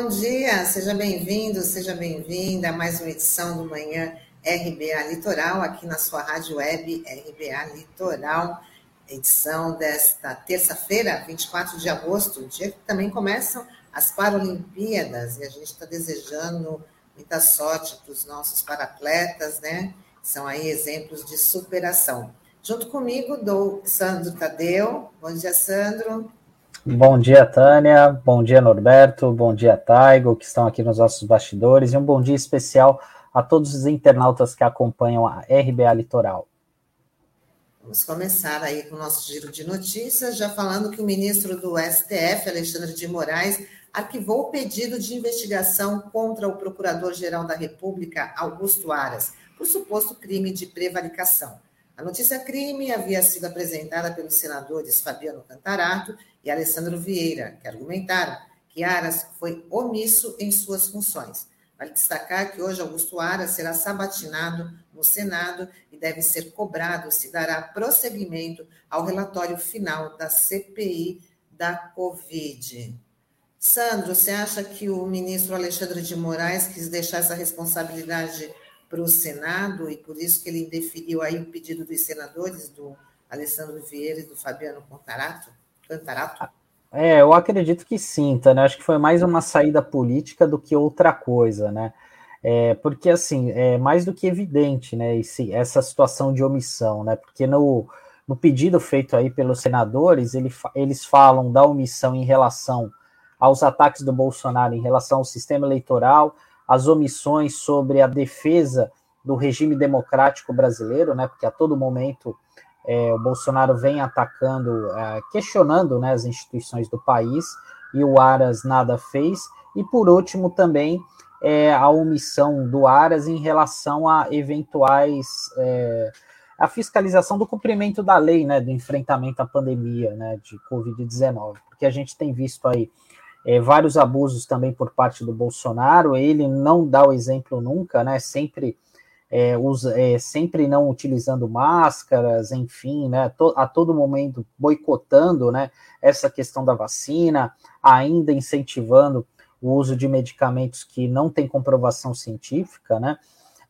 bom dia. Seja bem-vindo, seja bem-vinda a mais uma edição do Manhã RBA Litoral, aqui na sua rádio web RBA Litoral, edição desta terça-feira, 24 de agosto, dia que também começam as Paralimpíadas, e a gente está desejando muita sorte para os nossos paratletas, né? São aí exemplos de superação. Junto comigo, do Sandro Tadeu. Bom dia, Sandro. Bom dia, Tânia. Bom dia, Norberto. Bom dia, Taigo, que estão aqui nos nossos bastidores. E um bom dia especial a todos os internautas que acompanham a RBA Litoral. Vamos começar aí com o nosso giro de notícias, já falando que o ministro do STF, Alexandre de Moraes, arquivou o pedido de investigação contra o Procurador-Geral da República, Augusto Aras, por suposto crime de prevaricação. A notícia crime havia sido apresentada pelos senadores Fabiano Cantarato e Alessandro Vieira, que argumentaram que Aras foi omisso em suas funções. Vale destacar que hoje Augusto Aras será sabatinado no Senado e deve ser cobrado se dará prosseguimento ao relatório final da CPI da Covid. Sandro, você acha que o ministro Alexandre de Moraes quis deixar essa responsabilidade para o Senado e por isso que ele definiu aí o pedido dos senadores, do Alessandro Vieira e do Fabiano Contarato, Cantarato? É, eu acredito que sim, tá, né? Acho que foi mais uma saída política do que outra coisa, né? É, porque, assim, é mais do que evidente, né, esse, essa situação de omissão, né? Porque no, no pedido feito aí pelos senadores, ele, eles falam da omissão em relação aos ataques do Bolsonaro em relação ao sistema eleitoral, as omissões sobre a defesa do regime democrático brasileiro, né? Porque a todo momento é, o Bolsonaro vem atacando, é, questionando né, as instituições do país e o Aras nada fez. E por último também é, a omissão do Aras em relação a eventuais é, a fiscalização do cumprimento da lei, né, do enfrentamento à pandemia, né, de Covid-19, porque a gente tem visto aí é, vários abusos também por parte do Bolsonaro, ele não dá o exemplo nunca, né? Sempre é, usa, é, sempre não utilizando máscaras, enfim, né? To, a todo momento boicotando, né? Essa questão da vacina, ainda incentivando o uso de medicamentos que não tem comprovação científica, né?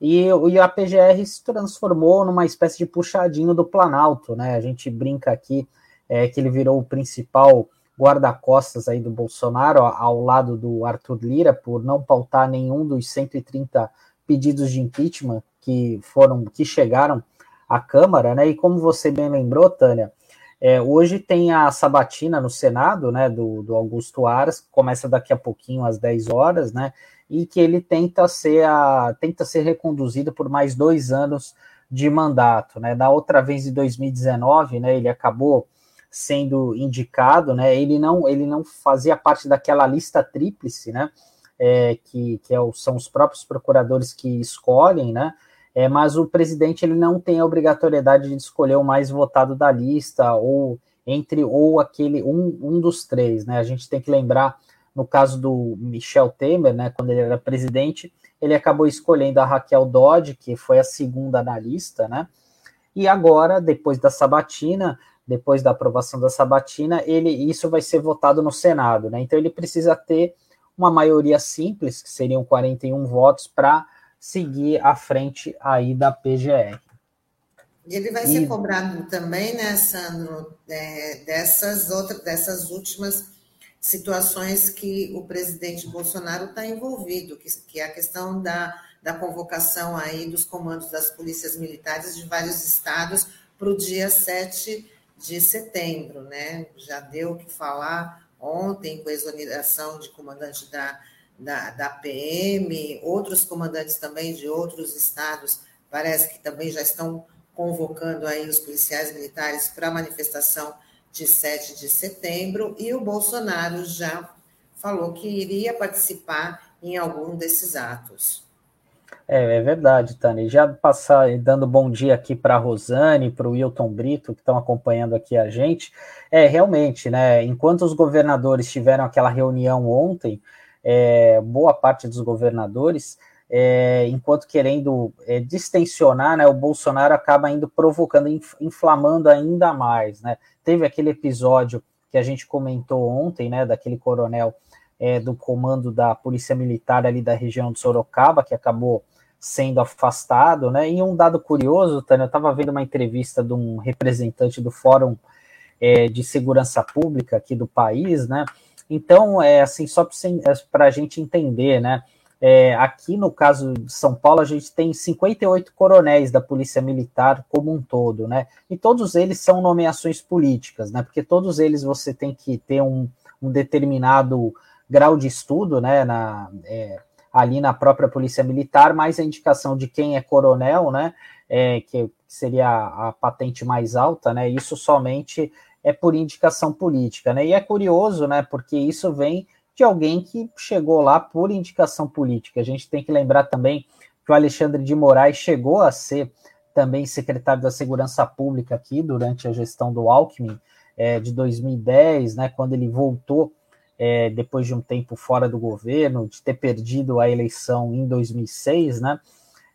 E, e a PGR se transformou numa espécie de puxadinho do Planalto, né? A gente brinca aqui é, que ele virou o principal guarda-costas aí do Bolsonaro, ao lado do Arthur Lira, por não pautar nenhum dos 130 pedidos de impeachment que foram, que chegaram à Câmara, né? E como você bem lembrou, Tânia, é, hoje tem a sabatina no Senado, né, do, do Augusto Aras, começa daqui a pouquinho às 10 horas, né, e que ele tenta ser, a, tenta ser reconduzido por mais dois anos de mandato, né, da outra vez em 2019, né, ele acabou sendo indicado, né? Ele não, ele não fazia parte daquela lista tríplice, né? É, que, que é o, são os próprios procuradores que escolhem, né? É, mas o presidente ele não tem a obrigatoriedade de escolher o mais votado da lista ou entre ou aquele um, um dos três, né? A gente tem que lembrar no caso do Michel Temer, né? Quando ele era presidente, ele acabou escolhendo a Raquel Dodge, que foi a segunda na lista, né? E agora, depois da sabatina, depois da aprovação da sabatina, ele isso vai ser votado no Senado, né? Então ele precisa ter uma maioria simples, que seriam 41 votos, para seguir à frente aí da PGR. E ele vai e... ser cobrado também, né, Sandro, é, dessas outras, dessas últimas situações que o presidente Bolsonaro está envolvido, que, que é a questão da, da convocação aí dos comandos das polícias militares de vários estados para o dia 7 de setembro, né? Já deu o que falar ontem com a exoneração de comandante da, da, da PM, outros comandantes também de outros estados, parece que também já estão convocando aí os policiais militares para a manifestação de 7 de setembro, e o Bolsonaro já falou que iria participar em algum desses atos. É, é verdade, Tânia. Já passar dando bom dia aqui para a Rosane, para o Wilton Brito, que estão acompanhando aqui a gente. É, realmente, né? Enquanto os governadores tiveram aquela reunião ontem, é, boa parte dos governadores, é, enquanto querendo é, distensionar, né, o Bolsonaro acaba indo provocando, inflamando ainda mais, né? Teve aquele episódio que a gente comentou ontem, né, daquele coronel é, do comando da Polícia Militar ali da região de Sorocaba, que acabou sendo afastado, né? E um dado curioso, Tânia, eu estava vendo uma entrevista de um representante do Fórum é, de Segurança Pública aqui do país, né? Então, é assim, só para a gente entender, né? É, aqui no caso de São Paulo, a gente tem 58 coronéis da Polícia Militar como um todo, né? E todos eles são nomeações políticas, né? Porque todos eles você tem que ter um, um determinado grau de estudo, né? Na, é, ali na própria Polícia Militar, mais a indicação de quem é coronel, né? É, que seria a patente mais alta, né? Isso somente é por indicação política, né? E é curioso, né? Porque isso vem de alguém que chegou lá por indicação política. A gente tem que lembrar também que o Alexandre de Moraes chegou a ser também secretário da Segurança Pública aqui durante a gestão do Alckmin é, de 2010, né? Quando ele voltou é, depois de um tempo fora do governo, de ter perdido a eleição em 2006, né?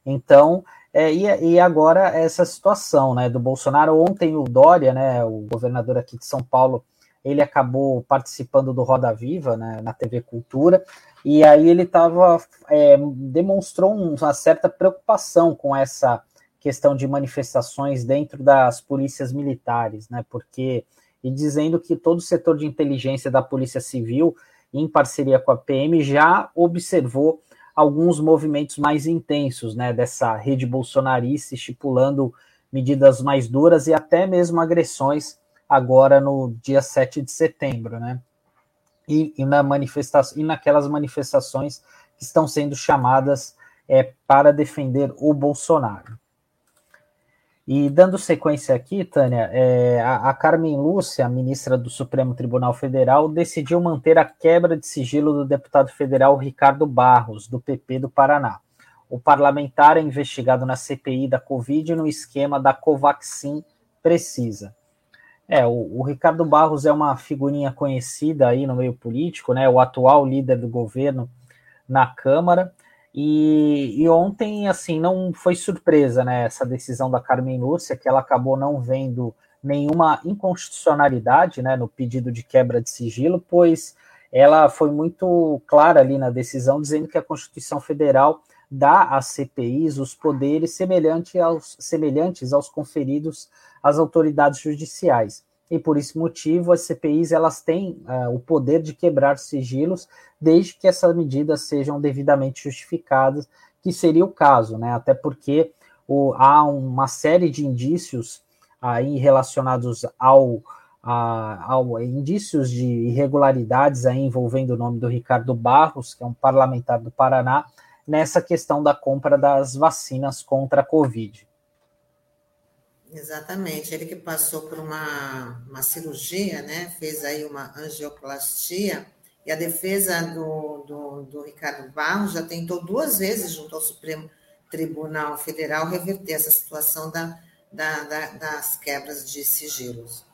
Então, é, e, e, agora essa situação, né, do Bolsonaro. Ontem o Dória, né, o governador aqui de São Paulo, ele acabou participando do Roda Viva, né, na TV Cultura, e aí ele tava, é, demonstrou uma certa preocupação com essa questão de manifestações dentro das polícias militares, né, porque e dizendo que todo o setor de inteligência da Polícia Civil, em parceria com a PM, já observou alguns movimentos mais intensos né, dessa rede bolsonarista, estipulando medidas mais duras e até mesmo agressões agora no dia 7 de setembro, né? E, e, na manifestação, e naquelas manifestações que estão sendo chamadas é, para defender o Bolsonaro. E dando sequência aqui, Tânia, é, a, a, Carmen Lúcia, ministra do Supremo Tribunal Federal, decidiu manter a quebra de sigilo do deputado federal Ricardo Barros, do PP do Paraná. O parlamentar é investigado na CPI da Covid no esquema da Covaxin Precisa. É, o, o, Ricardo Barros é uma figurinha conhecida aí no meio político, né? O atual líder do governo na Câmara. E, e, ontem, assim, não foi surpresa, né, essa decisão da Carmen Lúcia, que ela acabou não vendo nenhuma inconstitucionalidade, né, no pedido de quebra de sigilo, pois ela foi muito clara ali na decisão, dizendo que a Constituição Federal dá às CPIs os poderes semelhantes aos, semelhantes aos conferidos às autoridades judiciais e por esse motivo as CPIs elas têm uh, o poder de quebrar sigilos desde que essas medidas sejam devidamente justificadas, que seria o caso, né? Até porque o, há uma série de indícios aí relacionados ao, a, ao indícios de irregularidades aí envolvendo o nome do Ricardo Barros, que é um parlamentar do Paraná, nessa questão da compra das vacinas contra a Covid. Exatamente, ele que passou por uma, uma cirurgia, né? Fez aí uma angioplastia, e a defesa do, do, do Ricardo Barros já tentou duas vezes, junto ao Supremo Tribunal Federal, reverter essa situação da, da, da, das quebras de sigilos.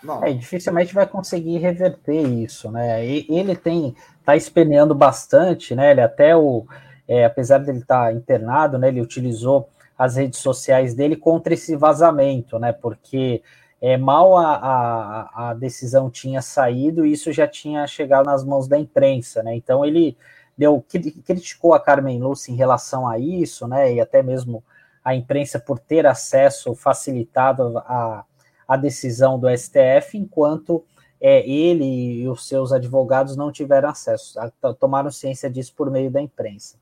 Bom. É, dificilmente vai conseguir reverter isso, né? Ele tem, tá esperneando bastante, né? Ele até o, é, apesar dele estar tá internado, né? Ele utilizou as redes sociais dele contra esse vazamento, né? Porque é, mal a, a, a, decisão tinha saído, isso já tinha chegado nas mãos da imprensa, né? Então ele deu criticou a Carmen Lúcia em relação a isso, né? E até mesmo a imprensa por ter acesso facilitado a, a decisão do STF, enquanto é, ele e os seus advogados não tiveram acesso, tomaram ciência disso por meio da imprensa.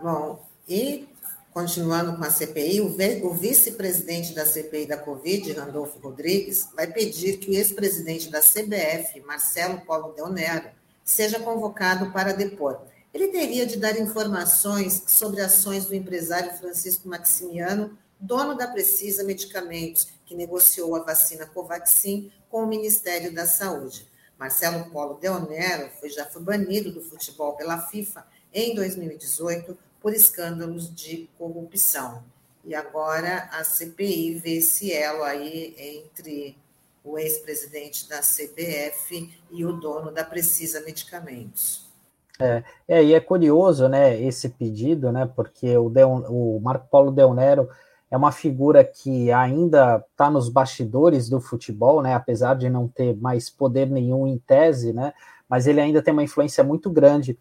Bom, e Continuando com a CPI, o vice-presidente da CPI da Covid, Randolfo Rodrigues, vai pedir que o ex-presidente da CBF, Marcelo Paulo Deonero, seja convocado para depor. Ele teria de dar informações sobre ações do empresário Francisco Maximiano, dono da Precisa Medicamentos, que negociou a vacina Covaxin com o Ministério da Saúde. Marcelo Paulo Deonero foi, já foi banido do futebol pela FIFA em 2018 por escândalos de corrupção. E agora a CPI vê esse elo aí entre o ex-presidente da CBF e o dono da Precisa Medicamentos. É, é, e é curioso, né, esse pedido, né, porque o, Deon, o Marco Paulo Deonero é é uma figura que ainda está nos bastidores do futebol, né? Apesar de não ter mais poder nenhum em tese, né? Mas ele ainda tem uma influência muito grande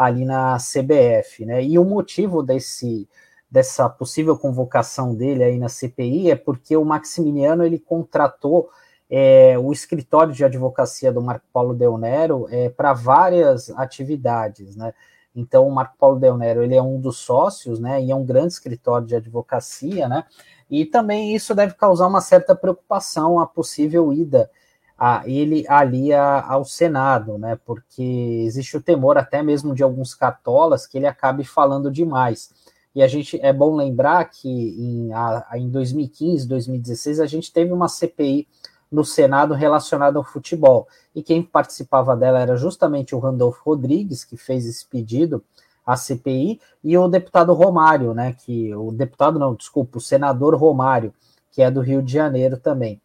ali na CBF, né? E o motivo desse dessa possível convocação dele aí na CPI é porque o Maximiliano ele contratou é, o escritório de advocacia do Marco Paulo Del Nero é, para várias atividades, né? Então, o Marco Paulo Del Nero, ele é um dos sócios, né, e é um grande escritório de advocacia, né, e também isso deve causar uma certa preocupação a possível ida a ele ali a, ao Senado, né, porque existe o temor até mesmo de alguns cartolas que ele acabe falando demais. E a gente é bom lembrar que em, a, em 2015, 2016, a gente teve uma CPI no Senado relacionada ao futebol. E quem participava dela era justamente o Randolfo Rodrigues, que fez esse pedido à CPI, e o deputado Romário, né? Que o deputado não, desculpa, o senador Romário, que é do Rio de Janeiro também.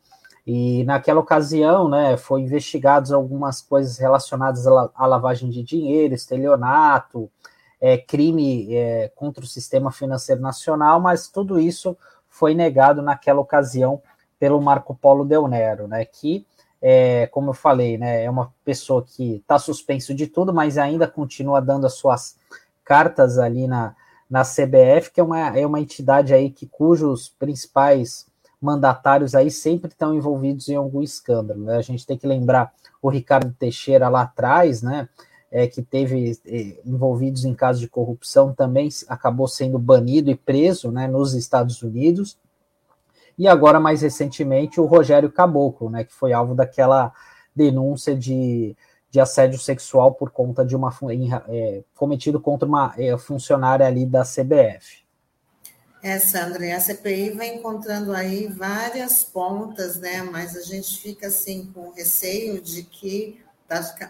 E naquela ocasião, né, foi investigados algumas coisas relacionadas à lavagem de dinheiro, estelionato, é, crime é, contra o sistema financeiro nacional, mas tudo isso foi negado naquela ocasião pelo Marco Polo Del Nero, né, que, é, como eu falei, né, é uma pessoa que está suspenso de tudo, mas ainda continua dando as suas cartas ali na, na CBF, que é uma, é uma entidade aí que cujos principais mandatários aí sempre estão envolvidos em algum escândalo. Né? A gente tem que lembrar o Ricardo Teixeira lá atrás, né, é, que teve é, envolvidos em casos de corrupção também acabou sendo banido e preso, né, nos Estados Unidos e agora, mais recentemente, o Rogério Caboclo, né, que foi alvo daquela denúncia de, de assédio sexual por conta de uma é, cometido contra uma é, funcionária ali da CBF. É, Sandra, e a CPI vai encontrando aí várias pontas, né? Mas a gente fica assim com receio de que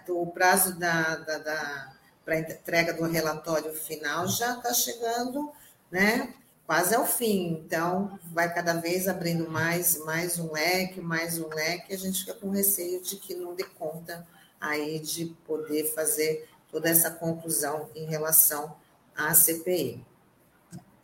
o prazo da, da, da para entrega do relatório final já está chegando, né? quase ao fim. Então, vai cada vez abrindo mais, mais um leque, mais um leque, a gente fica com receio de que não dê conta aí de poder fazer toda essa conclusão em relação à CPI.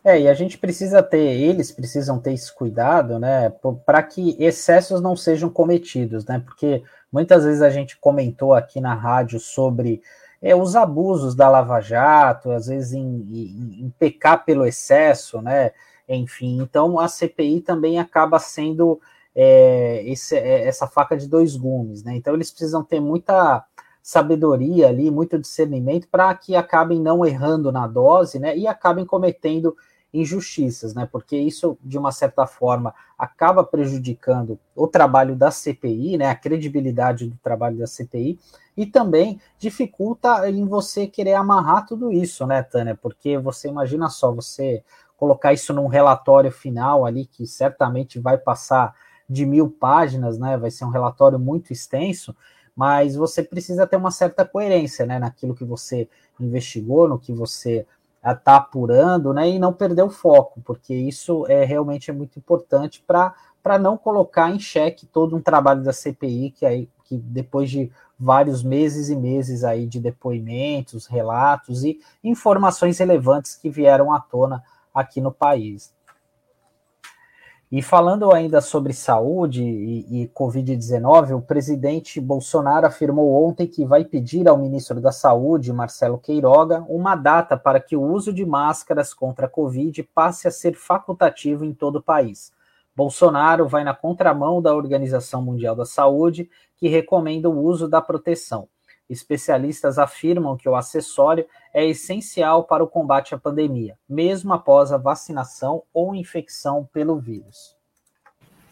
É, e a gente precisa ter, eles precisam ter esse cuidado, né, para que excessos não sejam cometidos, né, porque muitas vezes a gente comentou aqui na rádio sobre é, os abusos da Lava Jato, às vezes em, em, em pecar pelo excesso, né? Enfim, então a CPI também acaba sendo é, esse, é, essa faca de dois gumes, né? Então eles precisam ter muita sabedoria ali, muito discernimento para que acabem não errando na dose, né? E acabem cometendo injustiças, né? Porque isso, de uma certa forma, acaba prejudicando o trabalho da CPI, né? A credibilidade do trabalho da CPI e também dificulta em você querer amarrar tudo isso, né, Tânia? Porque você imagina só, você colocar isso num relatório final ali que certamente vai passar de mil páginas, né? Vai ser um relatório muito extenso, mas você precisa ter uma certa coerência, né? Naquilo que você investigou, no que você está apurando, né, e não perder o foco, porque isso é realmente é muito importante para não colocar em xeque todo um trabalho da CPI que aí que depois de vários meses e meses aí de depoimentos, relatos e informações relevantes que vieram à tona aqui no país. E falando ainda sobre saúde e, e Covid-19, o presidente Bolsonaro afirmou ontem que vai pedir ao ministro da Saúde, Marcelo Queiroga, uma data para que o uso de máscaras contra a Covid passe a ser facultativo em todo o país. Bolsonaro vai na contramão da Organização Mundial da Saúde, que recomenda o uso da proteção. Especialistas afirmam que o acessório é essencial para o combate à pandemia, mesmo após a vacinação ou infecção pelo vírus.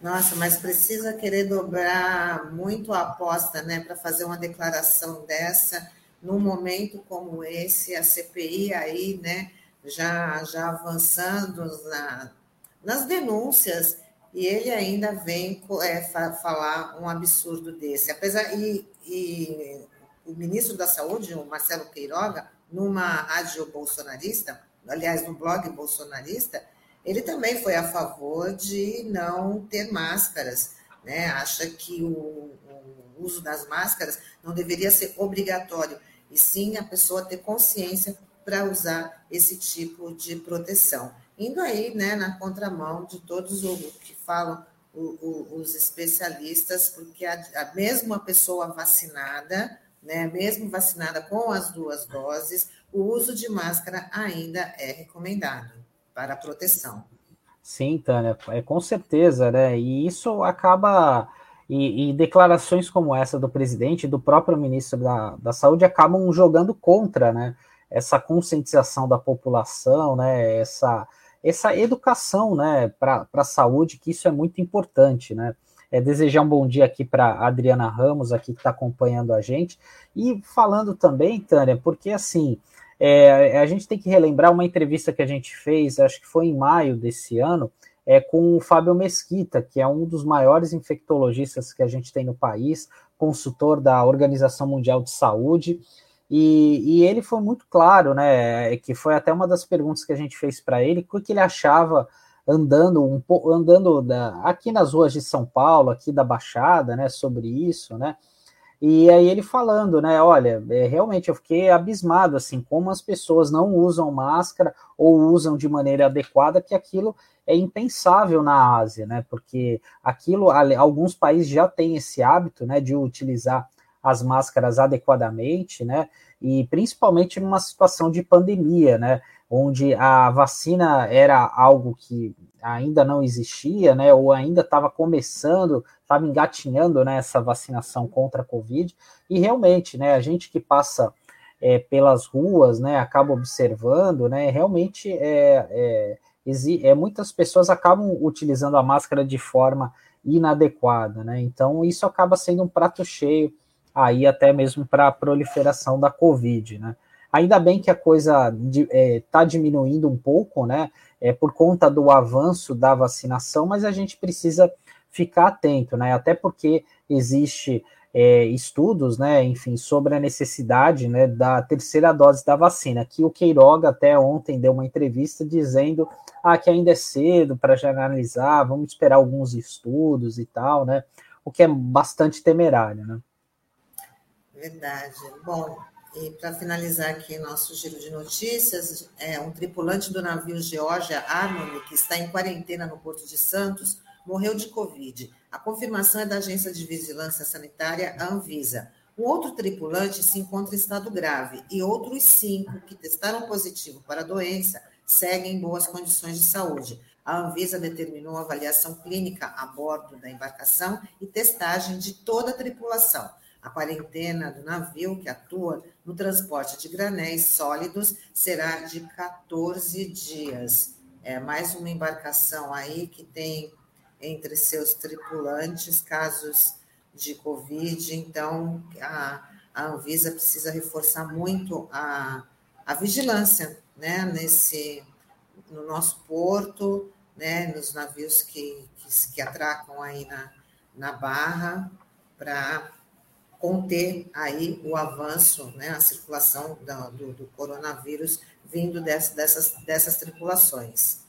Nossa, mas precisa querer dobrar muito a aposta, né, para fazer uma declaração dessa num momento como esse, a CPI aí, né, já já avançando na, nas denúncias e ele ainda vem é, falar um absurdo desse. Apesar e, e o ministro da Saúde, o Marcelo Queiroga, numa rádio bolsonarista, aliás, no blog bolsonarista, ele também foi a favor de não ter máscaras, né? Acha que o, o uso das máscaras não deveria ser obrigatório, e sim a pessoa ter consciência para usar esse tipo de proteção. indo aí né, na contramão de todos os que falam o, o, os especialistas, porque a, a mesma pessoa vacinada, né, mesmo vacinada com as duas doses, o uso de máscara ainda é recomendado para proteção. Sim, Tânia, é com certeza, né? E isso acaba. E, e, declarações como essa do presidente do próprio ministro da, da Saúde acabam jogando contra, né? Essa conscientização da população, né? Essa, essa educação, né? Para a saúde, que isso é muito importante, né? É, desejar um bom dia aqui para Adriana Ramos, aqui que está acompanhando a gente. E falando também, Tânia, porque assim, é, a gente tem que relembrar uma entrevista que a gente fez, acho que foi em maio desse ano, é, com o Fábio Mesquita, que é um dos maiores infectologistas que a gente tem no país, consultor da Organização Mundial de Saúde, e, e ele foi muito claro, né, que foi até uma das perguntas que a gente fez para ele, o que ele achava andando um pouco, andando da, aqui nas ruas de São Paulo, aqui da Baixada, né, sobre isso, né, e aí ele falando, né? Olha, é, realmente eu fiquei abismado assim, como as pessoas não usam máscara ou usam de maneira adequada, que aquilo é impensável na Ásia, né? Porque aquilo, alguns países já têm esse hábito, né, de utilizar as máscaras adequadamente, né? E principalmente numa situação de pandemia, né? Onde a vacina era algo que ainda não existia, né? Ou ainda estava começando estava engatinhando né, essa vacinação contra a Covid, e realmente, né, a gente que passa é, pelas ruas, né, acaba observando, né, realmente é, é, é, muitas pessoas acabam utilizando a máscara de forma inadequada, né, então isso acaba sendo um prato cheio aí até mesmo para a proliferação da Covid, né. Ainda bem que a coisa está é, diminuindo um pouco, né, é, por conta do avanço da vacinação, mas a gente precisa ficar atento, né? Até porque existe é, estudos, né, enfim, sobre a necessidade, né, da terceira dose da vacina. Que o Queiroga até ontem deu uma entrevista dizendo ah, que ainda é cedo para generalizar, vamos esperar alguns estudos e tal, né? O que é bastante temerário, né? Verdade. Bom, e para finalizar aqui nosso giro de notícias, é um tripulante do navio Georgia Harmony, que está em quarentena no Porto de Santos, morreu de Covid. A confirmação é da Agência de Vigilância Sanitária, a Anvisa. Um outro tripulante se encontra em estado grave e outros cinco que testaram positivo para a doença seguem em boas condições de saúde. A Anvisa determinou avaliação clínica a bordo da embarcação e testagem de toda a tripulação. A quarentena do navio, que atua no transporte de granéis sólidos, será de 14 dias. É mais uma embarcação aí que tem entre seus tripulantes casos de Covid, então a, a Anvisa precisa reforçar muito a, a vigilância né, nesse, no nosso porto, né, nos navios que, que, que atracam aí na, na barra, para conter aí o avanço, né, a circulação do, do coronavírus vindo dessas, dessas, dessas tripulações.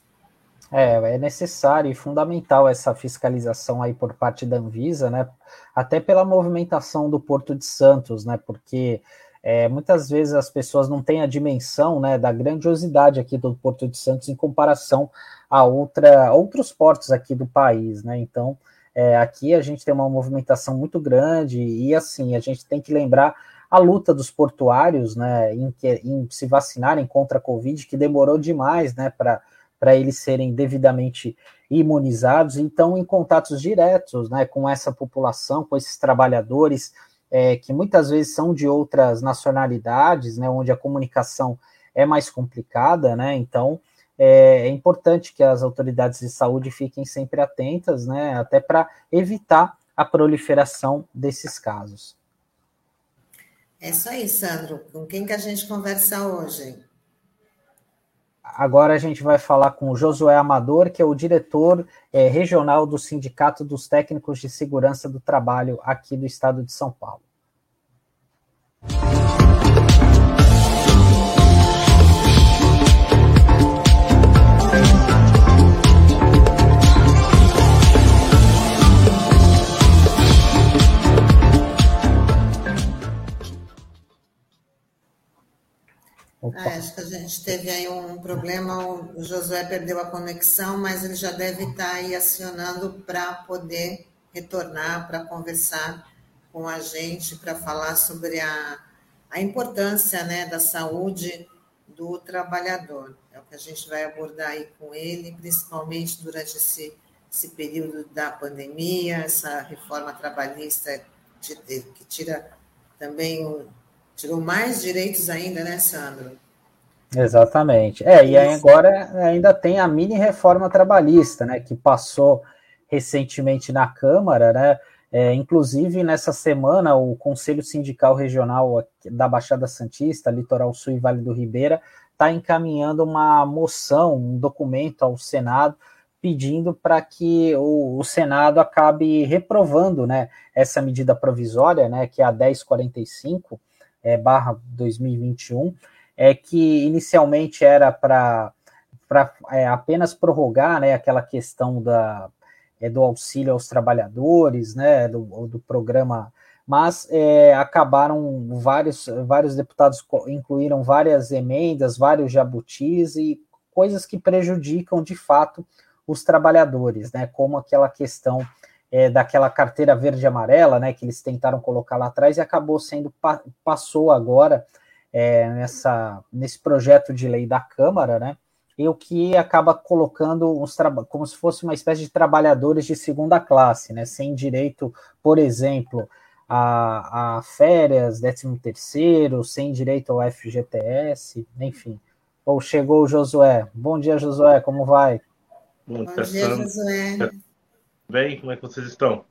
É, é necessário e fundamental essa fiscalização aí por parte da Anvisa, né? Até pela movimentação do Porto de Santos, né? Porque é, muitas vezes as pessoas não têm a dimensão né, da grandiosidade aqui do Porto de Santos em comparação a outra, outros portos aqui do país, né? Então, é, aqui a gente tem uma movimentação muito grande e assim, a gente tem que lembrar a luta dos portuários, né, em, em se vacinarem contra a Covid, que demorou demais, né, para para eles serem devidamente imunizados, então em contatos diretos né, com essa população, com esses trabalhadores, é, que muitas vezes são de outras nacionalidades, né, onde a comunicação é mais complicada, né, então é, é importante que as autoridades de saúde fiquem sempre atentas, né, até para evitar a proliferação desses casos. É isso aí, Sandro. Com quem que a gente conversa hoje? Agora a gente vai falar com o Josué Amador, que é o diretor é, regional do Sindicato dos Técnicos de Segurança do Trabalho aqui do estado de São Paulo. Acho que a gente teve aí um problema, o Josué perdeu a conexão, mas ele já deve estar aí acionando para poder retornar, para conversar com a gente, para falar sobre a, a importância né, da saúde do trabalhador. É o que a gente vai abordar aí com ele, principalmente durante esse, esse período da pandemia, essa reforma trabalhista que tira também tirou mais direitos ainda, né, Sandro? Exatamente. É, e agora ainda tem a mini reforma trabalhista, né, que passou recentemente na Câmara, né? É, inclusive, nessa semana, o Conselho Sindical Regional da Baixada Santista, Litoral Sul e Vale do Ribeira, está encaminhando uma moção, um documento ao Senado, pedindo para que o, o, Senado acabe reprovando né, essa medida provisória, né, que é a 1045, é, barra 2021, é, que inicialmente era para é, apenas prorrogar né, aquela questão da, é, do auxílio aos trabalhadores, né, do, do programa, mas é, acabaram vários, vários deputados incluíram várias emendas, vários jabutis e coisas que prejudicam de fato os trabalhadores, né, como aquela questão é, daquela carteira verde e amarela, né, que eles tentaram colocar lá atrás e acabou sendo passou agora é, nessa, nesse projeto de lei da Câmara, né? E o que acaba colocando os como se fosse uma espécie de trabalhadores de segunda classe, né? Sem direito, por exemplo, a, a férias, 13 terceiro, sem direito ao FGTS, enfim. Ou chegou o Josué. Bom dia, Josué, como vai? Bom, Bom dia, Josué. Bem, como é que vocês estão?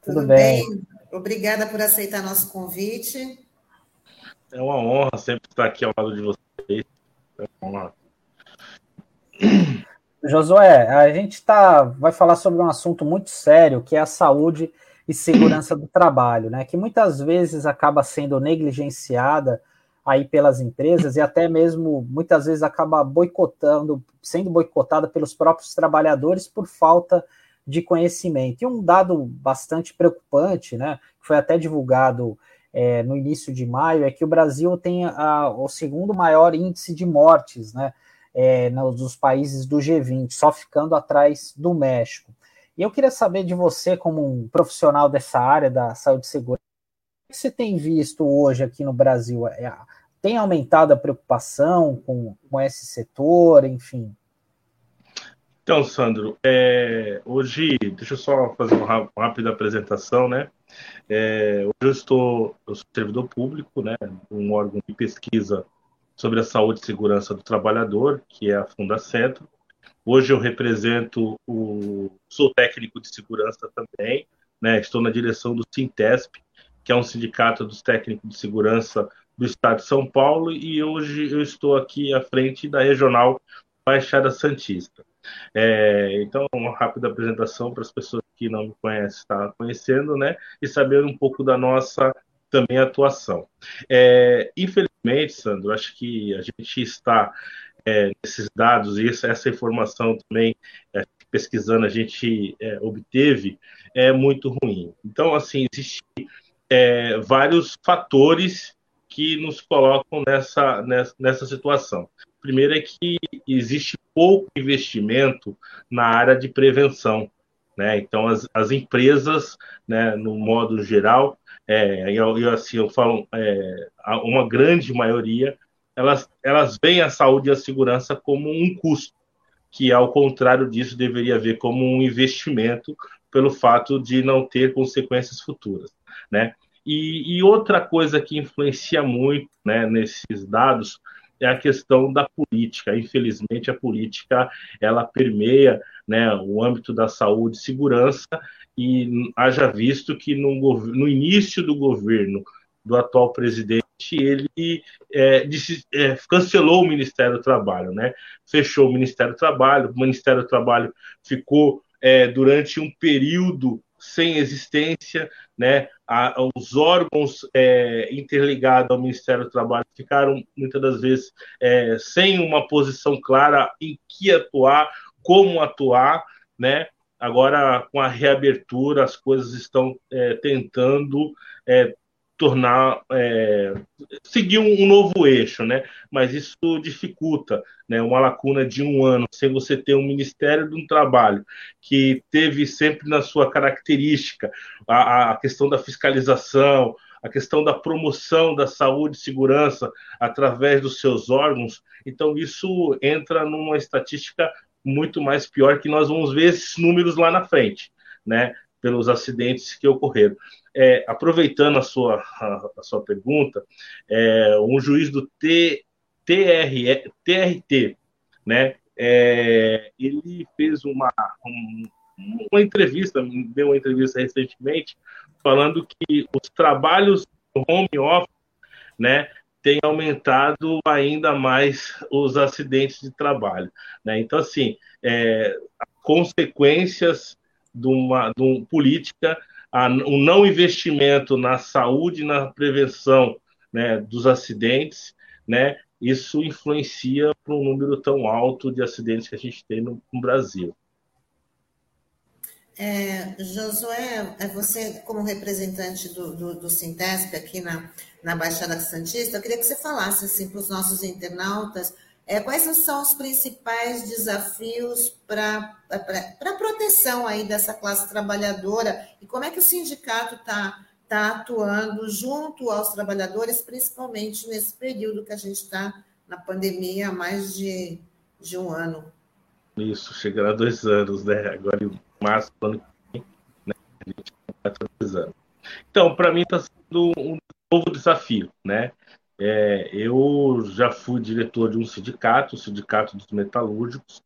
Tudo, Tudo bem. bem. Obrigada por aceitar nosso convite. É uma honra sempre estar aqui ao lado de vocês. É uma honra. Josué, a gente tá, vai falar sobre um assunto muito sério, que é a saúde e segurança do trabalho, né? Que muitas vezes acaba sendo negligenciada aí pelas empresas e até mesmo muitas vezes acaba boicotando, sendo boicotada pelos próprios trabalhadores por falta de conhecimento. E um dado bastante preocupante, né? Que foi até divulgado é, no início de maio, é que o Brasil tem a, o segundo maior índice de mortes, né? É, nos países do G20, só ficando atrás do México. E eu queria saber de você, como um profissional dessa área da saúde e segurança, o que você tem visto hoje aqui no Brasil? É, tem aumentado a preocupação com, com esse setor, enfim? Então, Sandro, é, hoje, deixa eu só fazer uma rápida apresentação, né? É, hoje eu estou, eu sou servidor público, né? Um órgão de pesquisa sobre a saúde e segurança do trabalhador, que é a Fundacentro. Hoje eu represento o, sou técnico de segurança também, né? Estou na direção do Sintesp, que é um sindicato dos técnicos de segurança do Estado de São Paulo, e hoje eu estou aqui à frente da regional Baixada Santista. É, então, uma rápida apresentação para as pessoas que não me conhecem, estar conhecendo, né? E saber um pouco da nossa também atuação. É, infelizmente, Sandro, acho que a gente está é, nesses dados e essa, essa informação também é, pesquisando a gente é, obteve é muito ruim. Então, assim, existem é, vários fatores que nos colocam nessa, nessa, nessa situação. Primeiro é que existe pouco investimento na área de prevenção. Né? Então, as, as empresas, né, no modo geral, é, eu, eu, assim, eu falo, é, uma grande maioria, elas, elas veem a saúde e a segurança como um custo, que, ao contrário disso, deveria ver como um investimento pelo fato de não ter consequências futuras. Né? E, e outra coisa que influencia muito né, nesses dados é a questão da política. Infelizmente, a política ela permeia né, o âmbito da saúde e segurança, e haja visto que no, no início do governo do atual presidente, ele é, disse, é, cancelou o Ministério do Trabalho, né? fechou o Ministério do Trabalho, o Ministério do Trabalho ficou é, durante um período sem existência, né? A, os órgãos é, interligados ao Ministério do Trabalho ficaram muitas das vezes é, sem uma posição clara em que atuar, como atuar, né? Agora, com a reabertura, as coisas estão é, tentando é, tornar é, seguir um, um, novo eixo, né? Mas isso dificulta, né? Uma lacuna de um ano sem você ter um Ministério do Trabalho que teve sempre na sua característica a, a questão da fiscalização, a questão da promoção da saúde e segurança através dos seus órgãos. Então isso entra numa estatística muito mais pior que nós vamos ver esses números lá na frente, né? Pelos acidentes que ocorreram. É, aproveitando a sua, a, a sua pergunta, é, um juiz do T, TR, TRT, né, é, ele fez uma, um, uma entrevista, deu uma entrevista recentemente, falando que os trabalhos home office, né, têm aumentado ainda mais os acidentes de trabalho, né? Então, assim, é, consequências de uma, de uma política a, o não investimento na saúde na prevenção né, dos acidentes, né, isso influencia para um número tão alto de acidentes que a gente tem no, no Brasil. É, Josué, é você, como representante do, do, do Sintesp aqui na, na Baixada Santista, eu queria que você falasse assim, para os nossos internautas é, quais são os principais desafios para a proteção aí dessa classe trabalhadora e como é que o sindicato está tá atuando junto aos trabalhadores, principalmente nesse período que a gente está na pandemia há mais de, de um ano? Isso, chegará a dois anos, né? Agora em março do ano que vem, né? A gente está dois anos. Então, para mim está sendo um novo desafio, né? É, eu já fui diretor de um sindicato, o Sindicato dos Metalúrgicos,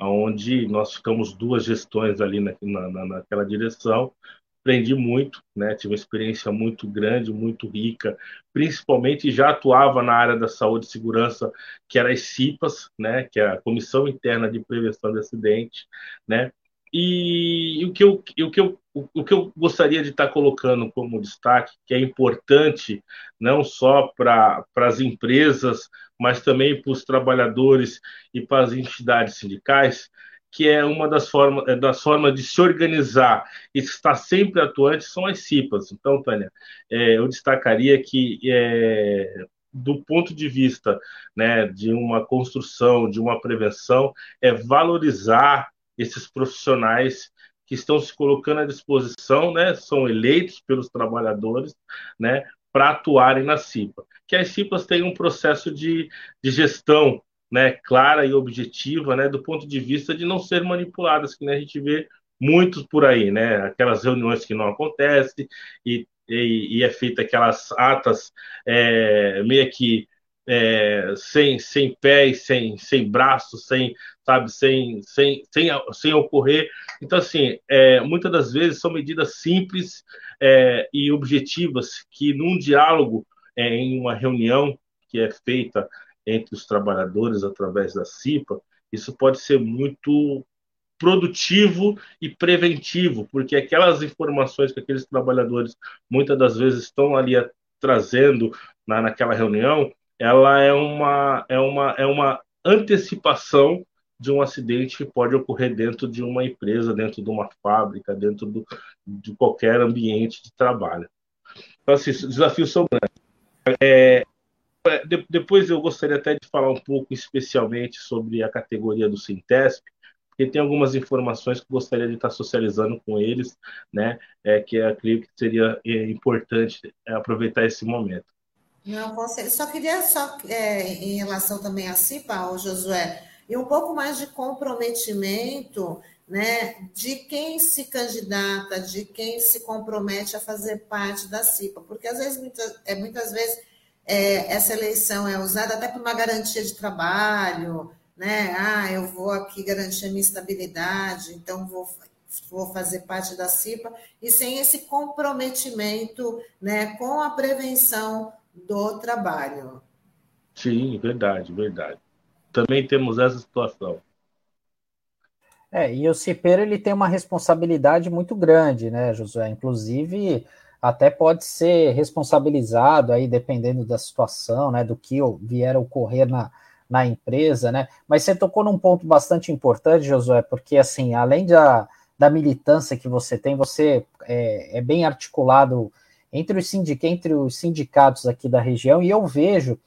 onde nós ficamos duas gestões ali na, na, naquela direção. Aprendi muito, né? tive uma experiência muito grande, muito rica, principalmente já atuava na área da saúde e segurança, que era as CIPAS, né? que é a Comissão Interna de Prevenção de Acidente, né? E o que eu, o que eu, o que eu gostaria de estar colocando como destaque, que é importante não só para as empresas, mas também para os trabalhadores e para as entidades sindicais, que é uma das formas, é das formas de se organizar e estar sempre atuante, são as CIPAs. Então, Tânia, é, eu destacaria que, é, do ponto de vista né, de uma construção, de uma prevenção, é valorizar esses profissionais que estão se colocando à disposição, né, são eleitos pelos trabalhadores, né, para atuarem na CIPA. Que as CIPAs têm um processo de, de gestão, né, clara e objetiva, né, do ponto de vista de não ser manipuladas, que né, a gente vê muitos por aí, né, aquelas reuniões que não acontecem e, e, e é feita aquelas atas é, meio que é, sem, sem pés, sem, sem braços, sem, sabe, sem, sem, sem, sem ocorrer. Então, assim, é, muitas das vezes são medidas simples é, e objetivas que, num diálogo, é, em uma reunião que é feita entre os trabalhadores através da CIPA, isso pode ser muito produtivo e preventivo, porque aquelas informações que aqueles trabalhadores muitas das vezes estão ali trazendo na, naquela reunião, ela é uma, é uma, é uma antecipação de um acidente que pode ocorrer dentro de uma empresa, dentro de uma fábrica, dentro do, de qualquer ambiente de trabalho. Então, assim, os desafios são grandes. É, é, de, depois eu gostaria até de falar um pouco especialmente sobre a categoria do Sintesp, porque tem algumas informações que gostaria de estar socializando com eles, né? É, que eu acredito que seria é, importante é, aproveitar esse momento. Não, só queria só é, em relação também a CIPA, o Josué, e um pouco mais de comprometimento né, de quem se candidata, de quem se compromete a fazer parte da CIPA, porque às vezes, muitas, é, muitas vezes, é, essa eleição é usada até para uma garantia de trabalho, né? Ah, eu vou aqui garantir a minha estabilidade, então vou, vou fazer parte da CIPA, e sem esse comprometimento né, com a prevenção do trabalho. Sim, verdade, verdade. Também temos essa situação. É, e o CIPEiro ele tem uma responsabilidade muito grande, né, Josué? Inclusive, até pode ser responsabilizado aí, dependendo da situação, né, do que vier a ocorrer na, na empresa, né? Mas você tocou num ponto bastante importante, Josué, porque assim, além da, da militância que você tem, você é, é bem articulado entre os, sindic, entre os sindicatos aqui da região, e eu vejo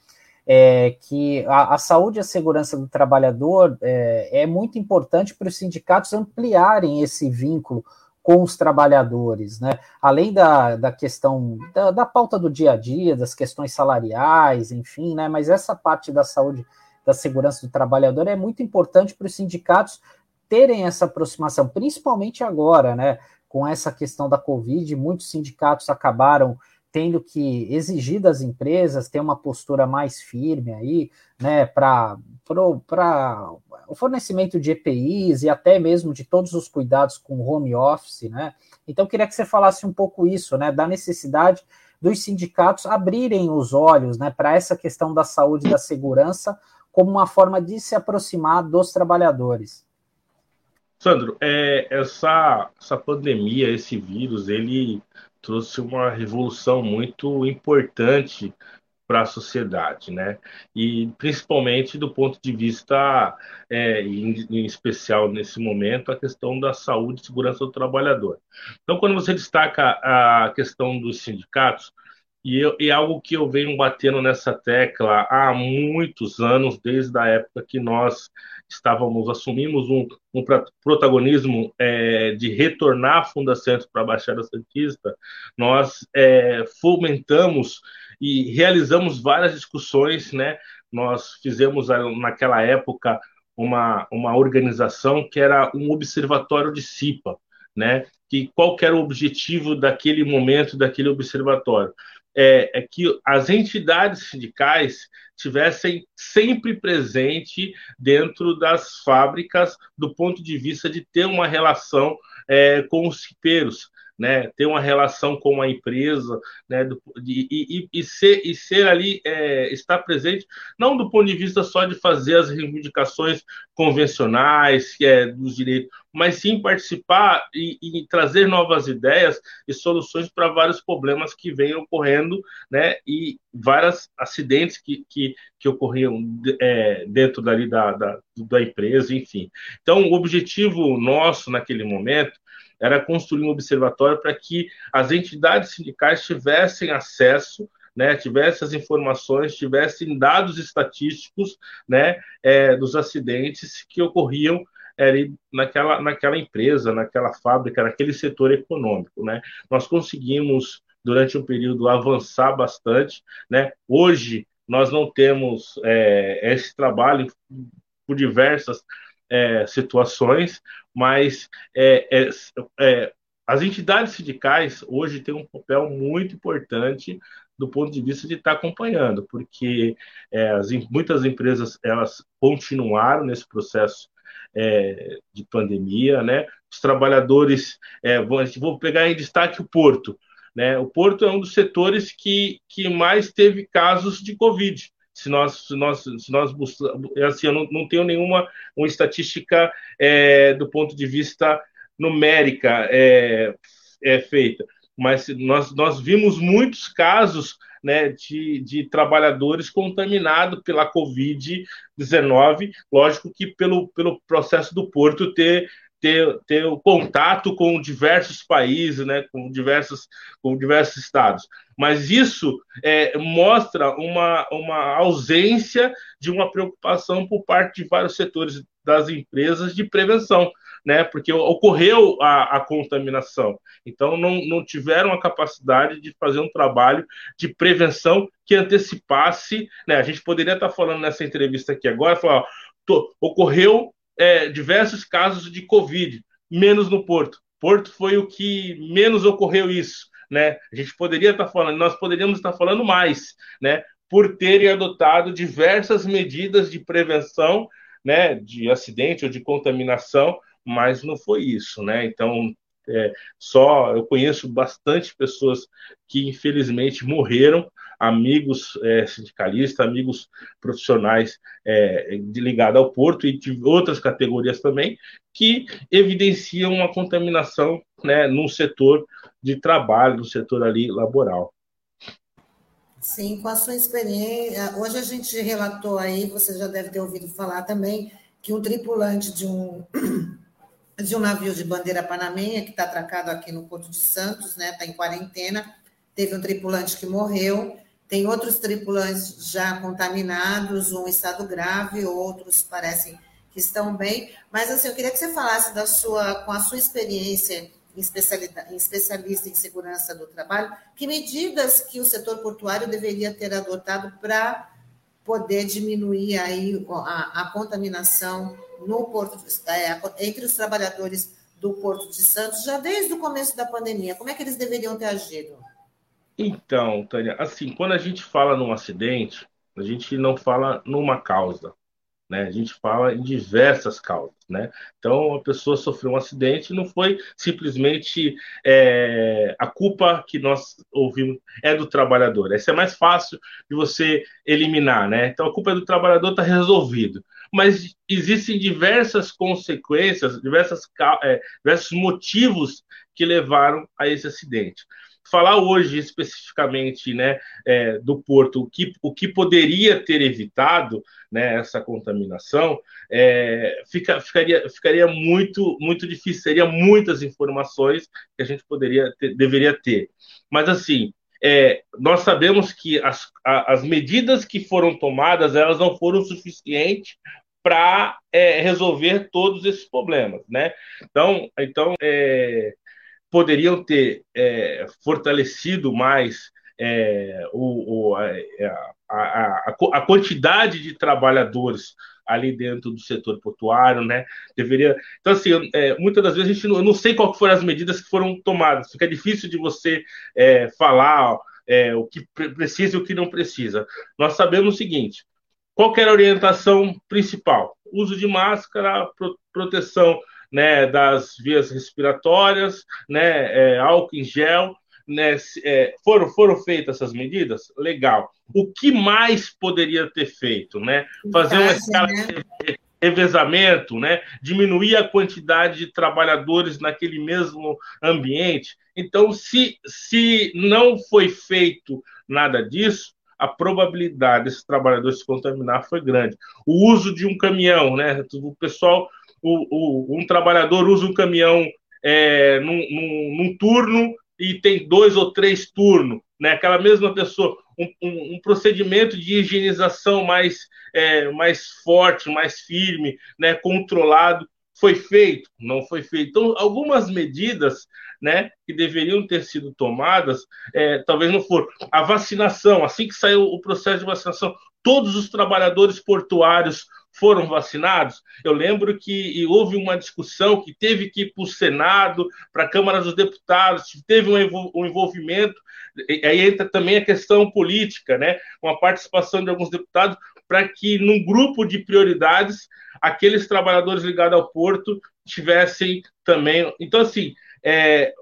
é, que a, a, saúde e a segurança do trabalhador é, é muito importante para os sindicatos ampliarem esse vínculo com os trabalhadores, né? Além da, da questão da, da, pauta do dia a dia, das questões salariais, enfim, né? Mas essa parte da saúde, da segurança do trabalhador é muito importante para os sindicatos terem essa aproximação, principalmente agora, né? Com essa questão da Covid, muitos sindicatos acabaram tendo que exigir das empresas ter uma postura mais firme aí, né, para o fornecimento de EPIs e até mesmo de todos os cuidados com home office, né? Então, queria que você falasse um pouco isso, né, da necessidade dos sindicatos abrirem os olhos, né, para essa questão da saúde e da segurança como uma forma de se aproximar dos trabalhadores. Sandro, é, essa, essa pandemia, esse vírus, ele trouxe uma revolução muito importante para a sociedade, né? E principalmente do ponto de vista, é, em, em, especial nesse momento, a questão da saúde e segurança do trabalhador. Então, quando você destaca a questão dos sindicatos, e, é algo que eu venho batendo nessa tecla há muitos anos, desde a época que nós estávamos assumimos um, um protagonismo é, de retornar a Fundacentro para a Baixada Santista, nós é, fomentamos e realizamos várias discussões, né? Nós fizemos naquela época uma, uma organização que era um observatório de CIPA, né? Que qual era o objetivo daquele momento, daquele observatório? É, é que as entidades sindicais tivessem sempre presente dentro das fábricas do ponto de vista de ter uma relação é, com os cipeiros, né, ter uma relação com a empresa, né, do, e, e, e, ser, e ser ali, é, estar presente, não do ponto de vista só de fazer as reivindicações convencionais é, dos direitos, mas sim participar e, e trazer novas ideias e soluções para vários problemas que vêm ocorrendo, né, e vários acidentes que, que, que ocorriam é, dentro dali da, da, da empresa, enfim. Então, o objetivo nosso naquele momento era construir um observatório para que as entidades sindicais tivessem acesso né, tivessem as informações, tivessem dados estatísticos né, é, dos acidentes que ocorriam é, naquela, naquela empresa, naquela fábrica, naquele setor econômico. Né? Nós conseguimos, durante um período, avançar bastante. Né? Hoje, nós não temos é, esse trabalho por diversas é, situações, mas é, é, é, as entidades sindicais hoje têm um papel muito importante do ponto de vista de estar acompanhando, porque é, as, muitas empresas elas continuaram nesse processo é, de pandemia, né? Os trabalhadores, é, vou, vou pegar em destaque o Porto, né? O Porto é um dos setores que, que mais teve casos de Covid se nós, se nós, se nós buscamos, é assim, eu não, não tenho nenhuma uma estatística é, do ponto de vista numérica é, é feita, mas nós, nós vimos muitos casos né, de, de trabalhadores contaminados pela Covid-19, lógico que pelo, pelo processo do Porto ter ter, ter o contato com diversos países, né, com, diversos, com diversos estados. Mas isso é, mostra uma, uma ausência de uma preocupação por parte de vários setores das empresas de prevenção, né, porque ocorreu a, a contaminação. Então, não, não tiveram a capacidade de fazer um trabalho de prevenção que antecipasse. Né, a gente poderia estar falando nessa entrevista aqui agora, falar, ocorreu é, diversos casos de Covid, menos no Porto. Porto foi o que menos ocorreu isso, né? A gente poderia estar falando, nós poderíamos estar falando mais, né? Por terem adotado diversas medidas de prevenção, né? De acidente ou de contaminação, mas não foi isso, né? Então, é, só eu conheço bastante pessoas que infelizmente morreram amigos é, sindicalistas, amigos profissionais é, ligados ao porto e de outras categorias também, que evidenciam uma contaminação né, no setor de trabalho, no setor ali laboral. Sim, com a sua experiência. Hoje a gente relatou aí, você já deve ter ouvido falar também, que um tripulante de um, de um navio de bandeira panamenha, que está atracado aqui no Porto de Santos, né, está em quarentena, teve um tripulante que morreu, tem outros tripulantes já contaminados, um estado grave, outros parecem que estão bem. Mas assim, eu queria que você falasse da sua, com a sua experiência em, em especialista em segurança do trabalho, que medidas que o setor portuário deveria ter adotado para poder diminuir aí a, a contaminação no porto é, entre os trabalhadores do Porto de Santos já desde o começo da pandemia. Como é que eles deveriam ter agido? Então, Tânia, assim, quando a gente fala num acidente, a gente não fala numa causa, né? A gente fala em diversas causas, né? Então, a pessoa sofreu um acidente não foi simplesmente é, a culpa que nós ouvimos é do trabalhador. Essa é mais fácil de você eliminar, né? Então, a culpa é do trabalhador, está resolvido. Mas existem diversas consequências, diversas, é, diversos motivos que levaram a esse acidente falar hoje especificamente né, é, do porto, o que, o que poderia ter evitado né, essa contaminação, é, fica, ficaria, ficaria muito, muito difícil, seria muitas informações que a gente poderia ter, deveria ter. Mas assim, é, nós sabemos que as, as medidas que foram tomadas elas não foram suficientes para é, resolver todos esses problemas, né? Então, então é, poderiam ter é, fortalecido mais é, o, o, a, a, a, a, quantidade de trabalhadores ali dentro do setor portuário, né? Deveria. Então, assim, é, muitas das vezes a gente não, eu não sei qual foram as medidas que foram tomadas, fica difícil de você é, falar é, o que precisa e o que não precisa. Nós sabemos o seguinte: qual era a orientação principal? Uso de máscara, pro, proteção né, das vias respiratórias, né, é, álcool em gel, né, é, foram, foram feitas essas medidas? Legal. O que mais poderia ter feito? Né? Fazer uma escala né? de revezamento, né? diminuir a quantidade de trabalhadores naquele mesmo ambiente. Então, se, se não foi feito nada disso, a probabilidade desses trabalhadores se contaminar foi grande. O uso de um caminhão, né? O pessoal o, o, um trabalhador usa um caminhão é, num, num, num, turno e tem dois ou três turnos, né? Aquela mesma pessoa, um, um, um procedimento de higienização mais, é, mais forte, mais firme, né? Controlado, foi feito? Não foi feito. Então, algumas medidas né, que deveriam ter sido tomadas, é, talvez não foram. A vacinação, assim que saiu o processo de vacinação, todos os trabalhadores portuários foram vacinados. Eu lembro que houve uma discussão que teve que ir para o Senado, para a Câmara dos Deputados, teve um envolvimento, aí entra também a questão política, né? com a participação de alguns deputados, para que, num grupo de prioridades, aqueles trabalhadores ligados ao porto tivessem também. Então, assim, é,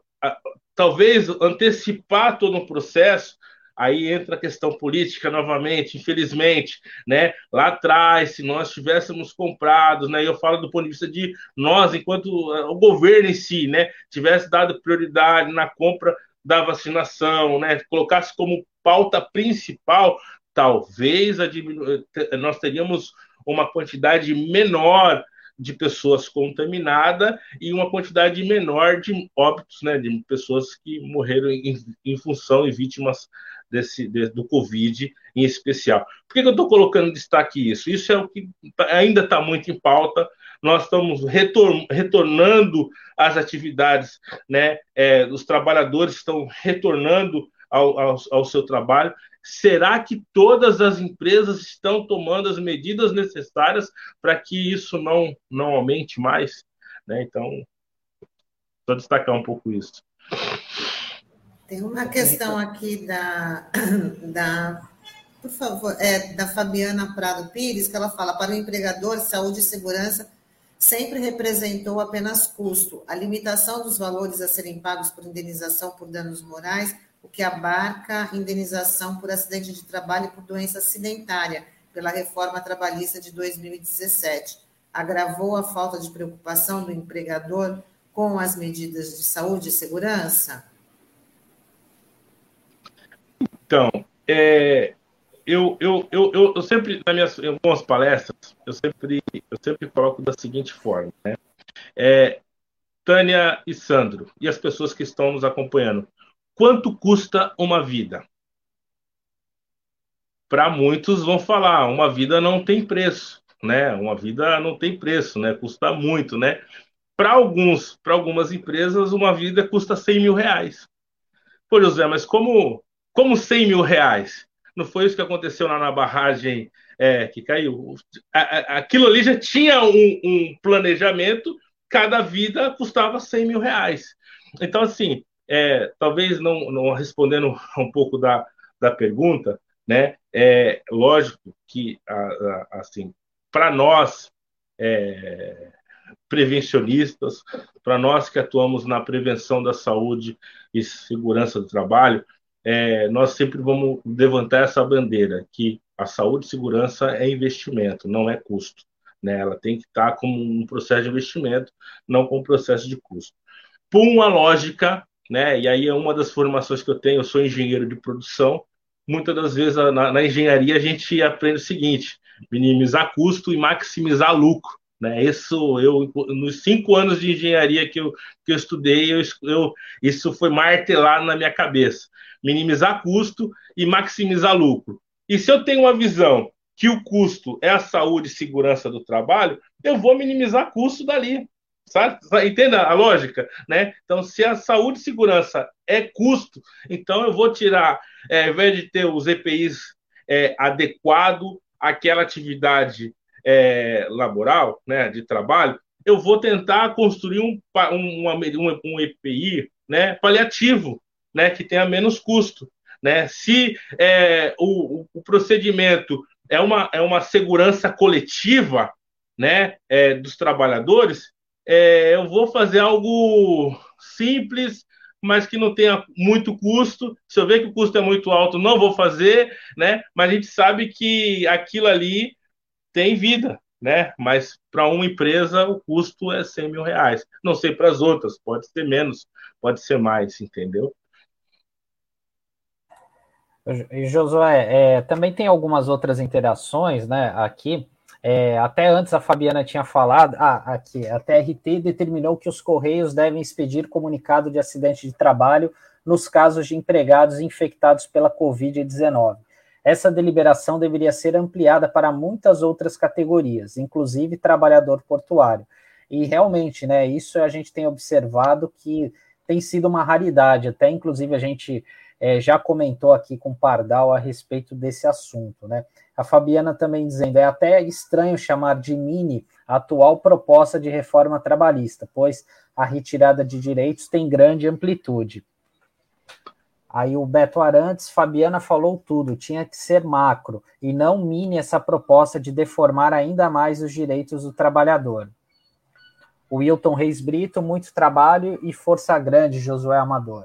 talvez antecipar todo o processo Aí entra a questão política novamente, infelizmente, né? Lá atrás, se nós tivéssemos comprados, né? Eu falo do ponto de vista de nós, enquanto eh, o governo em si, né? Tivesse dado prioridade na compra da vacinação, né? Colocasse como pauta principal, talvez eh, nós teríamos uma quantidade menor de pessoas contaminadas e uma quantidade menor de óbitos, né, de pessoas que morreram em, em função e vítimas desse, de, do Covid em especial. Por que, que eu estou colocando destaque isso? Isso é o que tá, ainda está muito em pauta. Nós estamos retor retornando às atividades, né? É, os trabalhadores estão retornando ao, ao, ao seu trabalho. Será que todas as empresas estão tomando as medidas necessárias para que isso não, não aumente mais? Né? Então, só destacar um pouco isso. Tem uma questão aqui da, da por favor, é, da Fabiana Prado Pires, que ela fala: para o empregador, saúde e segurança sempre representou apenas custo. A limitação dos valores a serem pagos por indenização por danos morais, o que abarca indenização por acidente de trabalho e por doença acidentária, pela reforma trabalhista de 2017, agravou a falta de preocupação do empregador com as medidas de saúde e segurança? Então, é, eu, eu, eu, eu, sempre, nas minhas em algumas palestras, eu sempre, eu sempre coloco da seguinte forma, né? É, Tânia e Sandro, e as pessoas que estão nos acompanhando, quanto custa uma vida? Para muitos vão falar, uma vida não tem preço, né? Uma vida não tem preço, né? Custa muito, né? Para alguns, para algumas empresas, uma vida custa 100 mil reais. Pô, José, mas como, como 100 mil reais? Não foi isso que aconteceu lá na barragem é, que caiu? aquilo ali já tinha um, um, planejamento, cada vida custava 100 mil reais. Então, assim, é, talvez não, não respondendo um pouco da, da pergunta, né? É lógico que, assim, para nós, é, prevencionistas, para nós que atuamos na prevenção da saúde e segurança do trabalho, é, nós sempre vamos levantar essa bandeira que a saúde e segurança é investimento, não é custo. Né? Ela tem que estar como um processo de investimento, não como um processo de custo. Por uma lógica, né? e aí é uma das formações que eu tenho, eu sou engenheiro de produção, muitas das vezes na, na engenharia a gente aprende o seguinte, minimizar custo e maximizar lucro. Né? Isso, eu, nos cinco anos de engenharia que eu, que eu estudei, eu, eu, isso foi martelado na minha cabeça. Minimizar custo e maximizar lucro. E se eu tenho uma visão que o custo é a saúde e segurança do trabalho, eu vou minimizar custo dali. Sabe? Entenda a lógica, né? Então, se a saúde e segurança é custo, então eu vou tirar, é, ao invés de ter os EPIs é, adequado àquela atividade é, laboral, né, de trabalho, eu vou tentar construir um, um, um, um EPI né, paliativo, né, que tenha menos custo. Né? Se é, o, o, procedimento é uma, é uma segurança coletiva né, é, dos trabalhadores, é, eu vou fazer algo simples, mas que não tenha muito custo. Se eu ver que o custo é muito alto, não vou fazer, né? Mas a gente sabe que aquilo ali tem vida, né? Mas para uma empresa o custo é 100 mil reais. Não sei para as outras, pode ser menos, pode ser mais, entendeu? Josué, é, também tem algumas outras interações, né? Aqui, é, até antes a Fabiana tinha falado, ah, aqui, a TRT determinou que os Correios devem expedir comunicado de acidente de trabalho nos casos de empregados infectados pela Covid-19 essa deliberação deveria ser ampliada para muitas outras categorias, inclusive trabalhador portuário. E realmente, né, isso a gente tem observado que tem sido uma raridade, até inclusive a gente é, já comentou aqui com o Pardal a respeito desse assunto, né? A Fabiana também dizendo, é até estranho chamar de mini a atual proposta de reforma trabalhista, pois a retirada de direitos tem grande amplitude. Aí o Beto Arantes, Fabiana falou tudo, tinha que ser macro e não mini essa proposta de deformar ainda mais os direitos do trabalhador. O Wilton Reis Brito, muito trabalho e força grande, Josué Amador.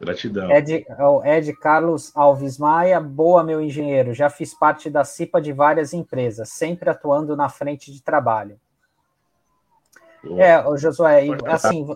Gratidão. Ed, Ed Carlos Alves Maia, boa, meu engenheiro. Já fiz parte da CIPA de várias empresas, sempre atuando na frente de trabalho. Boa. É, Josué, assim,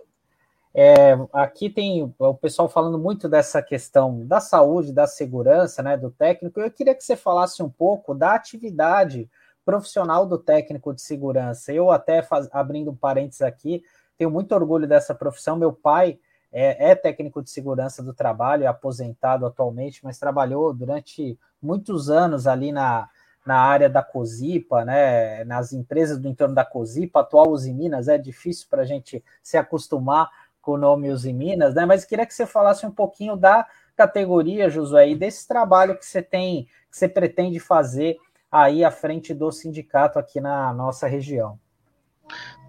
é, aqui tem o pessoal falando muito dessa questão da saúde, da segurança, né, do técnico. Eu queria que você falasse um pouco da atividade profissional do técnico de segurança. Eu até faz, abrindo um parênteses aqui, tenho muito orgulho dessa profissão. Meu pai é, é técnico de segurança do trabalho, é aposentado atualmente, mas trabalhou durante muitos anos ali na, na área da COSIPA, né, nas empresas do entorno da COSIPA, atual Uzi Minas, é difícil para a gente se acostumar nome Uzi Minas, né? Mas queria que você falasse um pouquinho da categoria, Josué, e desse trabalho que você tem, que você pretende fazer aí à frente do sindicato aqui na nossa região.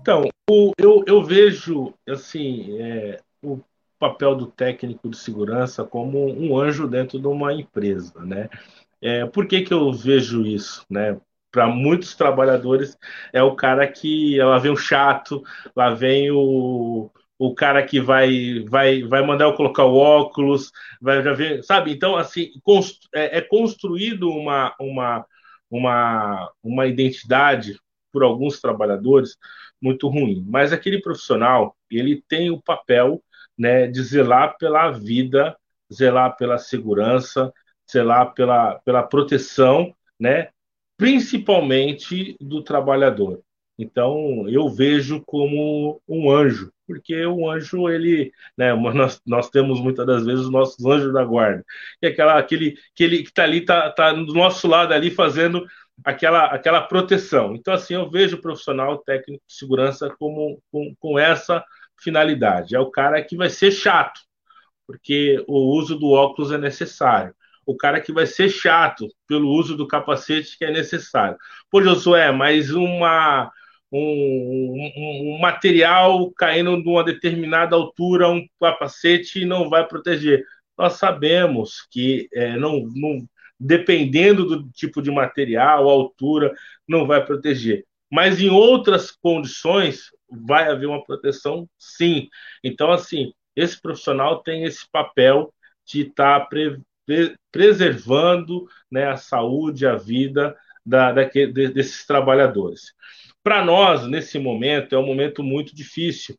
Então, o, eu, eu vejo assim é, o papel do técnico de segurança como um anjo dentro de uma empresa, né? É, por que, que eu vejo isso, né? Para muitos trabalhadores é o cara que lá vem o chato, lá vem o, o cara que vai vai vai mandar eu colocar o óculos, vai já ver, sabe? Então assim é, é construído uma uma uma uma identidade por alguns trabalhadores muito ruim. Mas aquele profissional ele tem o papel né, de zelar pela vida, zelar pela segurança, zelar pela, pela proteção, né, principalmente do trabalhador. Então, eu vejo como um anjo, porque o anjo, ele, né, nós, nós temos muitas das vezes os nossos anjos da guarda, é aquela, aquele, aquele que está ali, está tá do nosso lado ali fazendo aquela, aquela proteção. Então, assim, eu vejo o profissional técnico de segurança como, com, com essa finalidade. É o cara que vai ser chato, porque o uso do óculos é necessário o cara que vai ser chato pelo uso do capacete que é necessário. Pô, Josué, mas uma, um, um, um, material caindo de uma determinada altura, um capacete não vai proteger. Nós sabemos que é, não, não, dependendo do tipo de material, altura, não vai proteger. Mas em outras condições vai haver uma proteção, sim. Então, assim, esse profissional tem esse papel de estar tá pre preservando né, a saúde, a vida da, desses trabalhadores. Para nós, nesse momento, é um momento muito difícil,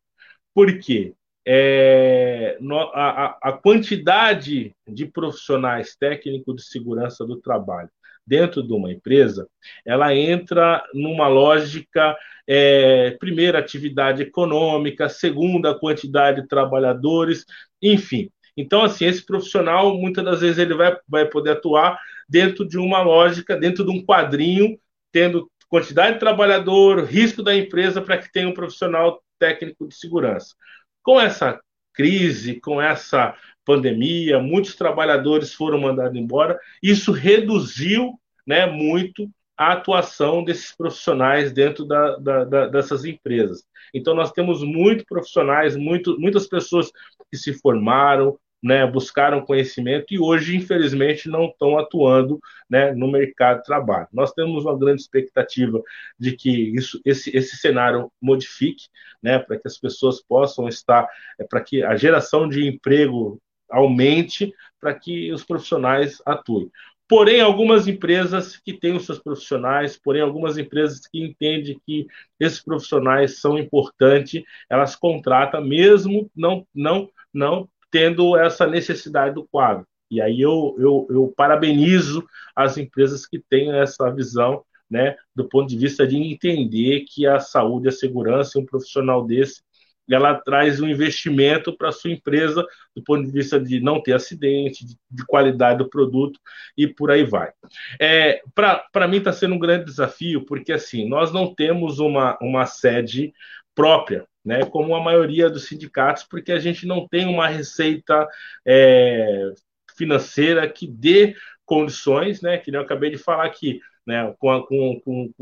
porque é, a, a, quantidade de profissionais técnicos de segurança do trabalho dentro de uma empresa, ela entra numa lógica, é, primeira, atividade econômica, segunda, quantidade de trabalhadores, enfim. Então, assim, esse profissional, muitas das vezes, ele vai, vai poder atuar dentro de uma lógica, dentro de um quadrinho, tendo quantidade de trabalhador, risco da empresa para que tenha um profissional técnico de segurança. Com essa crise, com essa pandemia, muitos trabalhadores foram mandados embora. Isso reduziu né, muito a atuação desses profissionais dentro da, da, da, dessas empresas. Então, nós temos muitos profissionais, muito, muitas pessoas que se formaram, né, buscaram conhecimento e hoje, infelizmente, não estão atuando né, no mercado de trabalho. Nós temos uma grande expectativa de que isso, esse, esse cenário modifique, né, para que as pessoas possam estar, é, para que a geração de emprego aumente, para que os profissionais atuem. Porém, algumas empresas que têm os seus profissionais, porém, algumas empresas que entendem que esses profissionais são importantes, elas contratam mesmo não, não, não tendo essa necessidade do quadro. E aí eu, eu, eu parabenizo as empresas que têm essa visão, né, do ponto de vista de entender que a saúde, a segurança, um profissional desse, ela traz um investimento para a sua empresa do ponto de vista de não ter acidente, de, de qualidade do produto e por aí vai. É, para mim está sendo um grande desafio, porque assim, nós não temos uma, uma sede própria né, como a maioria dos sindicatos, porque a gente não tem uma receita é, financeira que dê condições, né, que eu acabei de falar aqui, né, com, a, com, com,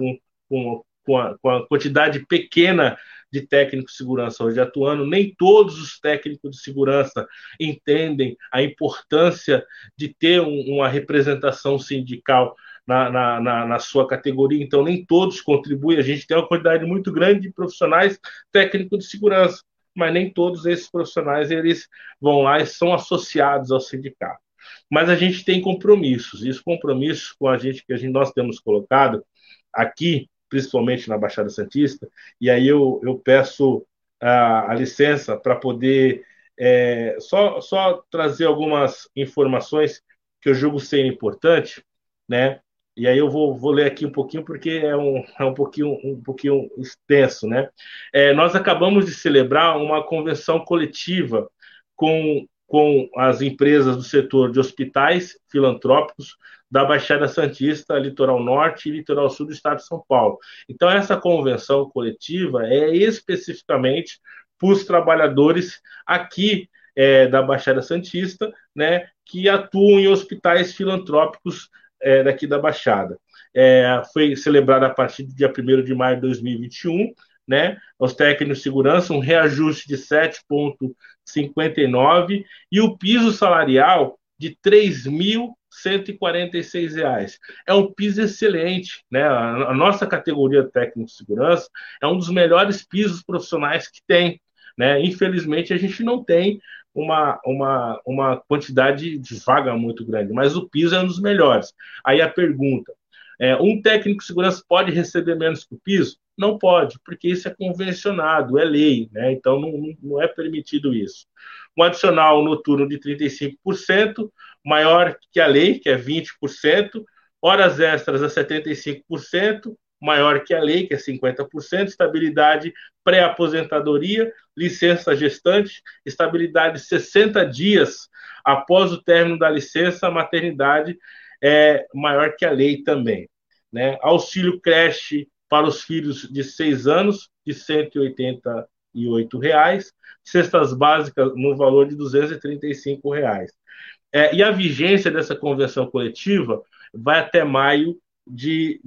com, com, a, com a quantidade pequena de técnicos de segurança hoje atuando, nem todos os técnicos de segurança entendem a importância de ter um, uma representação sindical na, na, na, na, sua categoria, então nem todos contribuem. A gente tem uma quantidade muito grande de profissionais técnicos de segurança, mas nem todos esses profissionais eles vão lá e são associados ao sindicato. Mas a gente tem compromissos, e os compromissos com a gente que a gente, nós temos colocado aqui, principalmente na Baixada Santista, e aí eu, eu peço a, a licença para poder é, só, só trazer algumas informações que eu julgo ser importante, né? E aí eu vou, vou ler aqui um pouquinho porque é um, é um, pouquinho, um pouquinho extenso, né? É, nós acabamos de celebrar uma convenção coletiva com, com as empresas do setor de hospitais filantrópicos da Baixada Santista, Litoral Norte e Litoral Sul do Estado de São Paulo. Então, essa convenção coletiva é especificamente para os trabalhadores aqui é, da Baixada Santista, né, que atuam em hospitais filantrópicos é, daqui da Baixada. É, foi celebrada a partir do dia 1 de maio de 2021, né? Os técnicos de segurança, um reajuste de 7,59 e o piso salarial de R$ 3.146. É um piso excelente, né? A nossa categoria técnico de segurança é um dos melhores pisos profissionais que tem, né? Infelizmente a gente não tem uma, uma, uma quantidade de vaga muito grande, mas o piso é um dos melhores. Aí a pergunta: é, um técnico de segurança pode receber menos que o piso? Não pode, porque isso é convencionado, é lei, né? então não, não é permitido isso. Um adicional noturno de 35%, maior que a lei, que é 20%, horas extras a 75%, maior que a lei, que é 50%, estabilidade pré-aposentadoria, licença gestante, estabilidade 60 dias após o término da licença, maternidade é maior que a lei também. Né? Auxílio creche para os filhos de 6 anos, de 188 reais, cestas básicas no valor de 235 reais. É, e a vigência dessa convenção coletiva vai até maio de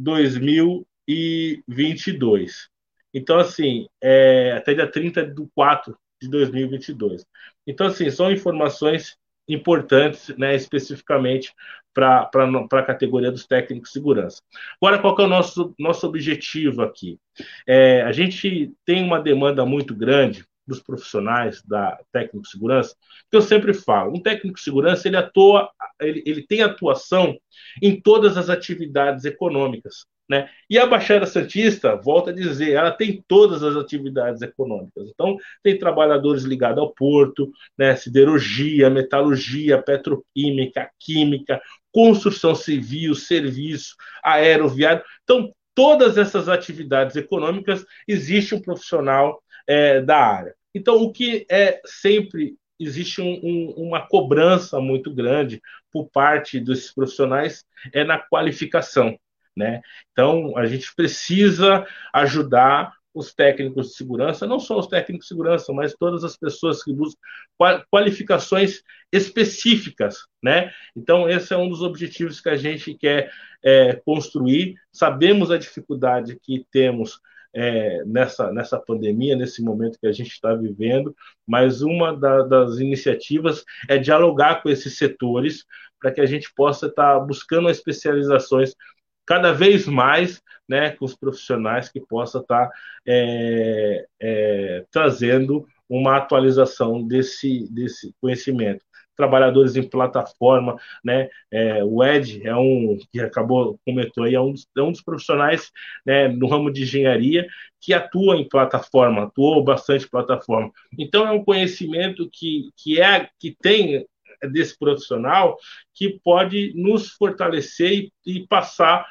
2022. Então, assim, é, até dia 30 de 4 de 2022. Então, assim, são informações importantes, né, especificamente para a categoria dos técnicos de segurança. Agora, qual é o nosso, nosso objetivo aqui? É, a gente tem uma demanda muito grande dos profissionais da técnico de segurança, que eu sempre falo, um técnico de segurança ele atua, ele, ele tem atuação em todas as atividades econômicas, né? E a Baixada Santista, volta a dizer, ela tem todas as atividades econômicas. Então, tem trabalhadores ligados ao porto, né? siderurgia, metalurgia, petroquímica, química, construção civil, serviço, aeroviário. Então, todas essas atividades econômicas, existe um profissional é, da área. Então, o que é sempre existe um, um, uma cobrança muito grande por parte desses profissionais é na qualificação. Né? Então, a gente precisa ajudar os técnicos de segurança, não só os técnicos de segurança, mas todas as pessoas que buscam qualificações específicas, né? Então, esse é um dos objetivos que a gente quer é, construir. Sabemos a dificuldade que temos é, nessa, nessa pandemia, nesse momento que a gente está vivendo, mas uma da, das iniciativas é dialogar com esses setores para que a gente possa estar tá buscando especializações cada vez mais né, com os profissionais que possa estar tá, é, é, trazendo uma atualização desse, desse conhecimento. Trabalhadores em plataforma, né? É, o Ed é um que acabou comentou aí é um dos, é um dos profissionais né, no ramo de engenharia que atua em plataforma, atuou bastante plataforma. Então é um conhecimento que, que é que tem desse profissional que pode nos fortalecer e, e passar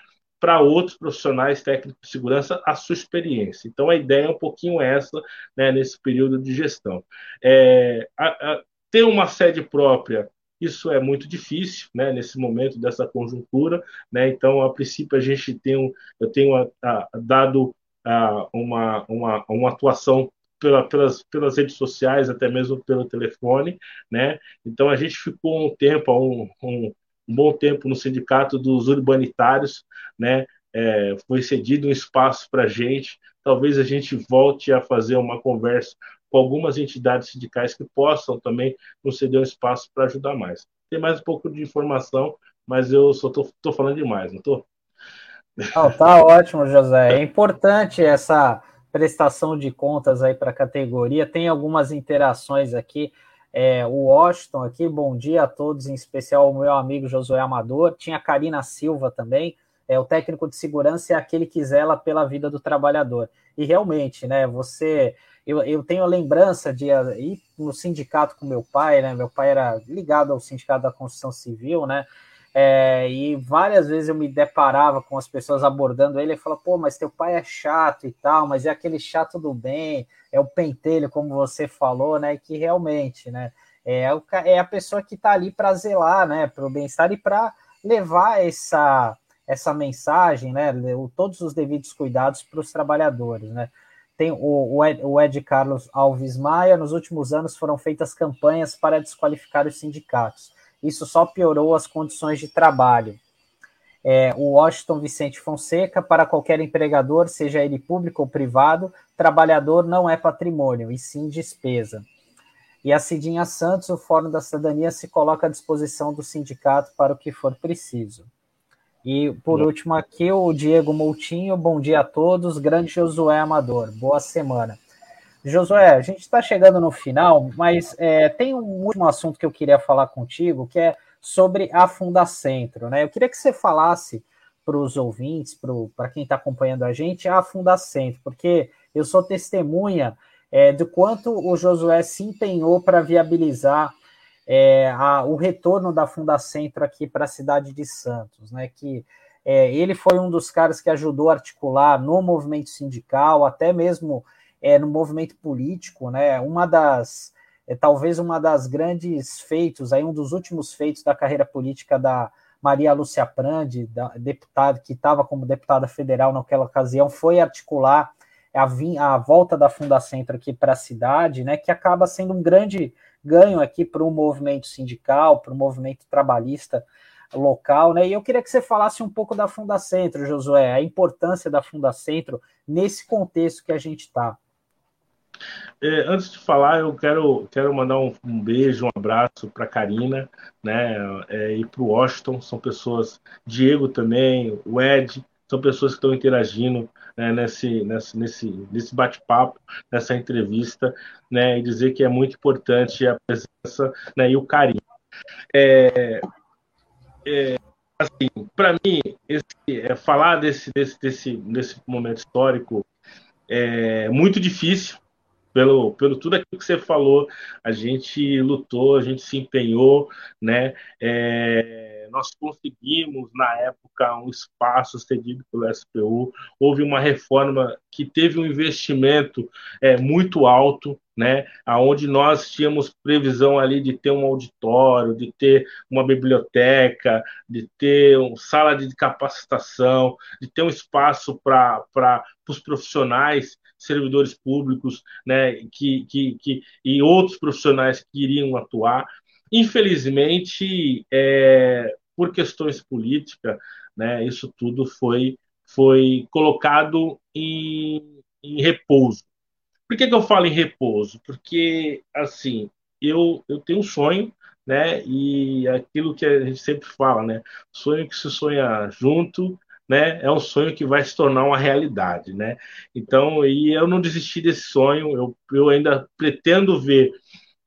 para outros profissionais técnicos de segurança a sua experiência. Então, a ideia é um pouquinho essa né, nesse período de gestão. É, a, a, ter uma sede própria, isso é muito difícil né, nesse momento dessa conjuntura. Né, então, a princípio, a gente tem um, eu tenho a, dado uma, uma, uma atuação pela, pelas, pelas redes sociais, até mesmo pelo telefone, né? Então a gente ficou um tempo, um, um, um bom tempo no sindicato dos urbanitários, né? É, foi cedido um espaço para a gente. Talvez a gente volte a fazer uma conversa com algumas entidades sindicais que possam também nos ceder um espaço para ajudar mais. Tem mais um pouco de informação, mas eu só estou falando demais, não estou? Não, tá ótimo, José. É importante essa prestação de contas aí para a categoria. Tem algumas interações aqui é, o Washington aqui, bom dia a todos, em especial o meu amigo Josué Amador. Tinha a Karina Silva também, é, o técnico de segurança é aquele que zela pela vida do trabalhador. E realmente, né, você. Eu, eu tenho a lembrança de ir no sindicato com meu pai, né? Meu pai era ligado ao sindicato da construção civil, né? É, e várias vezes eu me deparava com as pessoas abordando ele e falava, pô, mas teu pai é chato e tal, mas é aquele chato do bem, é o pentelho, como você falou, né? Que realmente, né? É, o, é a pessoa que está ali para zelar, né? Para o bem-estar e para levar essa, essa mensagem, né? Todos os devidos cuidados para os trabalhadores, né? Tem o, o, Ed, o Ed Carlos Alves Maia, nos últimos anos foram feitas campanhas para desqualificar os sindicatos isso só piorou as condições de trabalho. É, o Washington Vicente Fonseca, para qualquer empregador, seja ele público ou privado, trabalhador não é patrimônio, e sim despesa. E a Cidinha Santos, o Fórum da Cidadania, se coloca à disposição do sindicato para o que for preciso. E, por último, aqui o Diego Moutinho, bom dia a todos, grande Josué Amador, boa semana. Josué, a gente está chegando no final, mas é, tem um último assunto que eu queria falar contigo, que é sobre a Fundacentro. Né? Eu queria que você falasse para os ouvintes, para quem está acompanhando a gente, a Fundacentro, porque eu sou testemunha é, do quanto o Josué se empenhou para viabilizar é, a, o retorno da Fundacentro aqui para a cidade de Santos, né? Que É, ele foi um dos caras que ajudou a articular no movimento sindical, até mesmo é, no movimento político, né? Uma das, é, talvez uma das grandes feitos, aí um dos últimos feitos da carreira política da Maria Lúcia Prandi, da, deputada que estava como deputada federal naquela ocasião, foi articular a, a volta da Fundacentro aqui para a cidade, né? Que acaba sendo um grande ganho aqui para o movimento sindical, para o movimento trabalhista local, né? E eu queria que você falasse um pouco da Fundacentro, Josué, a importância da Fundacentro nesse contexto que a gente está. É, antes de falar, eu quero, quero mandar um, um beijo, um abraço para Karina né, é, e para o Washington, são pessoas, Diego também, o Ed, são pessoas que estão interagindo né, nesse, nesse, nesse, nesse bate-papo, nessa entrevista, né, e dizer que é muito importante a presença né, e o carinho. É, é, assim, para mim, esse, é, falar desse, desse, desse, desse momento histórico é muito difícil, pelo, pelo tudo aquilo que você falou, a gente lutou, a gente se empenhou, né? É, nós conseguimos, na época, um espaço cedido pelo SPU, houve uma reforma que teve um investimento é, muito alto, né, aonde nós tínhamos previsão ali de ter um auditório, de ter uma biblioteca, de ter uma sala de capacitação, de ter um espaço para os profissionais servidores públicos, né, que, que, que, e outros profissionais que iriam atuar. Infelizmente, é, por questões políticas, né, isso tudo foi, foi colocado em, em repouso. Por que, que eu falo em repouso? Porque, assim, eu, eu tenho um sonho, né? E aquilo que a gente sempre fala, né? Sonho que se sonha junto né, é um sonho que vai se tornar uma realidade, né? Então, e eu não desisti desse sonho, eu, eu ainda pretendo ver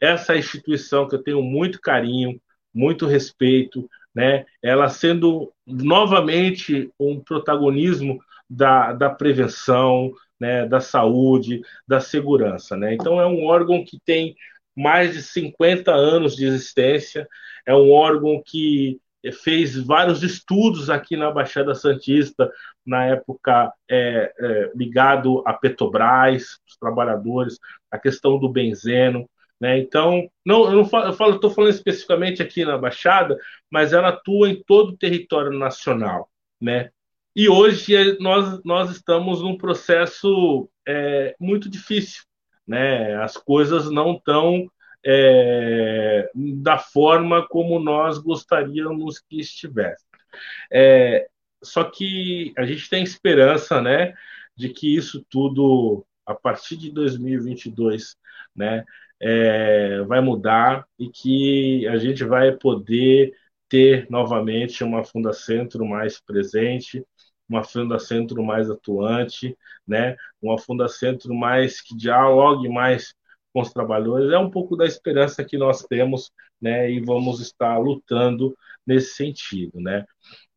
essa instituição que eu tenho muito carinho, muito respeito, né, ela sendo novamente um protagonismo da, da prevenção, né, da saúde, da segurança, né? Então, é um órgão que tem mais de 50 anos de existência, é um órgão que fez vários estudos aqui na Baixada Santista, na época é, é, ligado a Petrobras, os trabalhadores, a questão do benzeno. Né? Então, não, eu não falo, estou falando especificamente aqui na Baixada, mas ela atua em todo o território nacional. Né? E hoje nós, nós estamos num processo é, muito difícil. Né? As coisas não estão é, da forma como nós gostaríamos que estivesse. É, só que a gente tem esperança, né, de que isso tudo a partir de 2022, né, é, vai mudar e que a gente vai poder ter novamente uma Fundacentro mais presente, uma Fundacentro mais atuante, né, uma Fundacentro mais que dialogue mais com os trabalhadores, é um pouco da esperança que nós temos, né, e vamos estar lutando nesse sentido, né.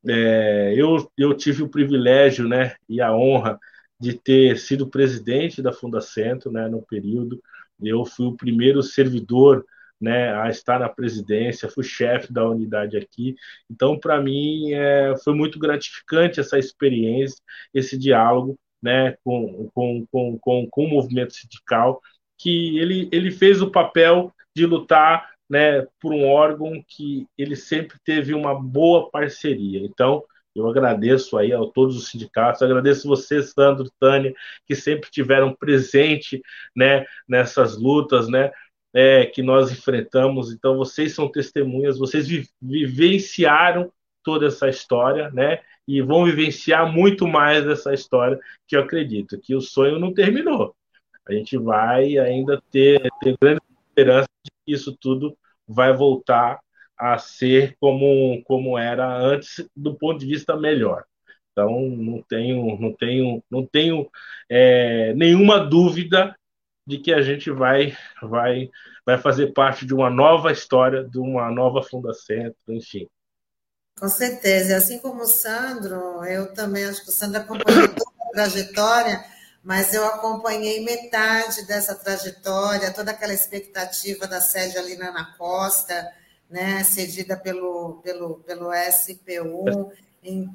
É, eu, eu tive o privilégio, né, e a honra de ter sido presidente da Fundacentro, né, no período, eu fui o primeiro servidor né, a estar na presidência, fui chefe da unidade aqui. Então, para mim, é, foi muito gratificante essa experiência, esse diálogo né, com, com, com, com, com o movimento sindical que ele, ele fez o papel de lutar né, por um órgão que ele sempre teve uma boa parceria. Então, eu agradeço aí a todos os sindicatos, agradeço você, Sandro, Tânia, que sempre tiveram presente né, nessas lutas, né, é, que nós enfrentamos. Então, vocês são testemunhas, vocês vi vivenciaram toda essa história, né, e vão vivenciar muito mais dessa história, que eu acredito que o sonho não terminou a gente vai ainda ter, ter grande esperança de que isso tudo vai voltar a ser como, como era antes, do ponto de vista melhor. Então, não tenho, não tenho, não tenho é, nenhuma dúvida de que a gente vai, vai, vai fazer parte de uma nova história, de uma nova Fundação, enfim. Com certeza. Assim como o Sandro, eu também acho que o Sandro acompanhou toda a trajetória mas eu acompanhei metade dessa trajetória, toda aquela expectativa da sede ali na Costa, né, cedida pelo, pelo, pelo SPU. Em,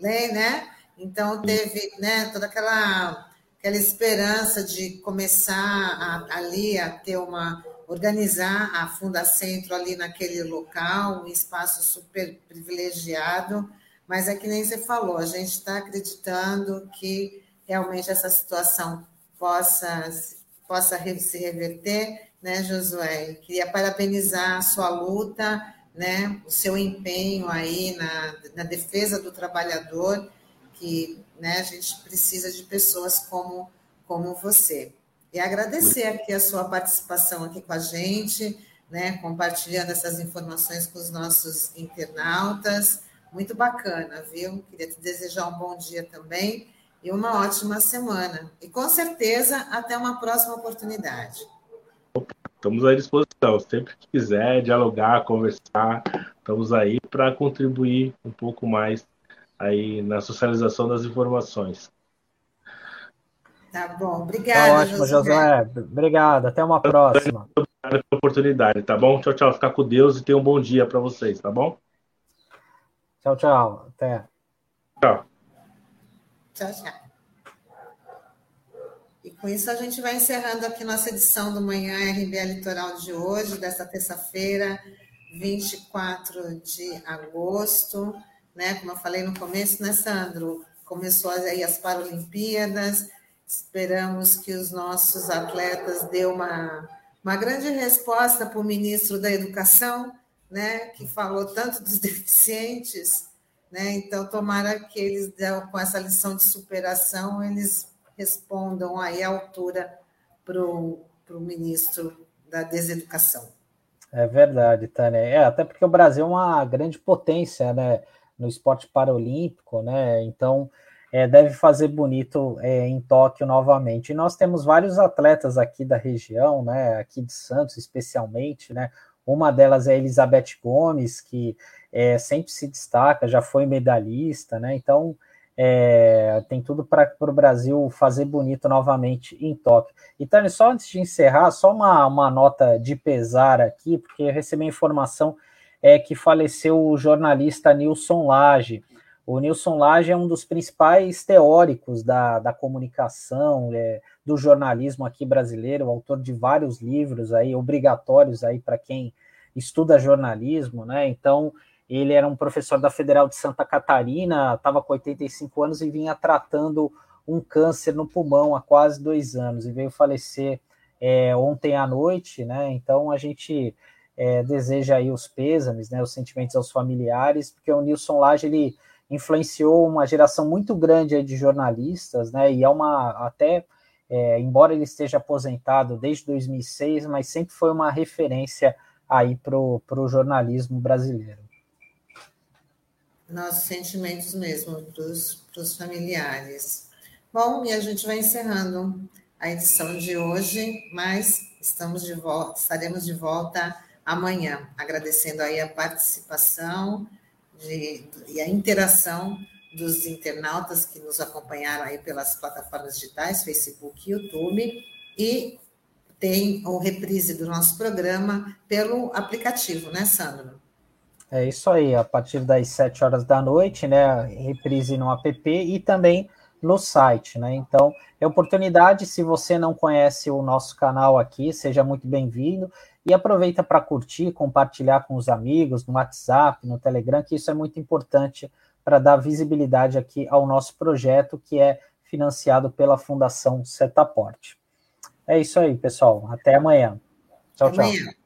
né? Então teve né, toda aquela, aquela esperança de começar a, ali a ter uma organizar a Funda Centro ali naquele local, um espaço super privilegiado, mas é que nem você falou, a gente está acreditando que realmente essa situação possa, possa se reverter, né, Josué? Queria parabenizar a sua luta, né, o seu empenho aí na, na defesa do trabalhador, que né, a gente precisa de pessoas como, como você. E agradecer aqui a sua participação aqui com a gente, né, compartilhando essas informações com os nossos internautas. Muito bacana, viu? Queria te desejar um bom dia também e uma ótima semana. E com certeza, até uma próxima oportunidade. Estamos à disposição. Sempre que quiser dialogar, conversar, estamos aí para contribuir um pouco mais aí na socialização das informações. Tá bom, obrigada. Tá ótimo, Josué. Obrigado, até uma próxima. Obrigado pela oportunidade, tá bom? Tchau, tchau. Fica com Deus e tenha um bom dia para vocês, tá bom? Tchau, tchau. Até. Tchau. Tchau, tchau. E com isso a gente vai encerrando aqui nossa edição do Manhã RBA Litoral de hoje, desta terça-feira, 24 de agosto. Né? Como eu falei no começo, né, Sandro? Começou aí as Paralimpíadas, esperamos que os nossos atletas dêem uma, uma grande resposta para o ministro da Educação, né, que falou tanto dos deficientes, né? Então, tomara que eles, com essa lição de superação, eles respondam aí à altura para o ministro da Deseducação. É verdade, Tânia. É, até porque o Brasil é uma grande potência né, no esporte paralímpico, né? Então, é, deve fazer bonito é, em Tóquio novamente. E nós temos vários atletas aqui da região, né? Aqui de Santos, especialmente, né? Uma delas é a Elizabeth Gomes, que é, sempre se destaca, já foi medalhista, né? Então é, tem tudo para o Brasil fazer bonito novamente em Tóquio. Então, só antes de encerrar, só uma, uma nota de pesar aqui, porque eu recebi a informação é, que faleceu o jornalista Nilson Lage. O Nilson Lage é um dos principais teóricos da, da comunicação, é, do jornalismo aqui brasileiro, autor de vários livros aí obrigatórios aí para quem estuda jornalismo, né? Então, ele era um professor da Federal de Santa Catarina, estava com 85 anos e vinha tratando um câncer no pulmão há quase dois anos e veio falecer é, ontem à noite, né? Então a gente é, deseja aí os pêsames, né? Os sentimentos aos familiares, porque o Nilson Lage ele influenciou uma geração muito grande de jornalistas, né? E é uma até é, embora ele esteja aposentado desde 2006, mas sempre foi uma referência aí para o jornalismo brasileiro. Nossos sentimentos mesmo para os familiares. Bom, e a gente vai encerrando a edição de hoje, mas estamos de volta, estaremos de volta amanhã, agradecendo aí a participação de, e a interação dos internautas que nos acompanharam aí pelas plataformas digitais, Facebook e YouTube, e tem o reprise do nosso programa pelo aplicativo, né, Sandro? É isso aí, a partir das 7 horas da noite, né, reprise no app e também no site, né? Então, é oportunidade, se você não conhece o nosso canal aqui, seja muito bem-vindo e aproveita para curtir, compartilhar com os amigos no WhatsApp, no Telegram, que isso é muito importante para dar visibilidade aqui ao nosso projeto, que é financiado pela Fundação Setaporte. É isso aí, pessoal. Até amanhã. Tchau, tchau. Amanhã.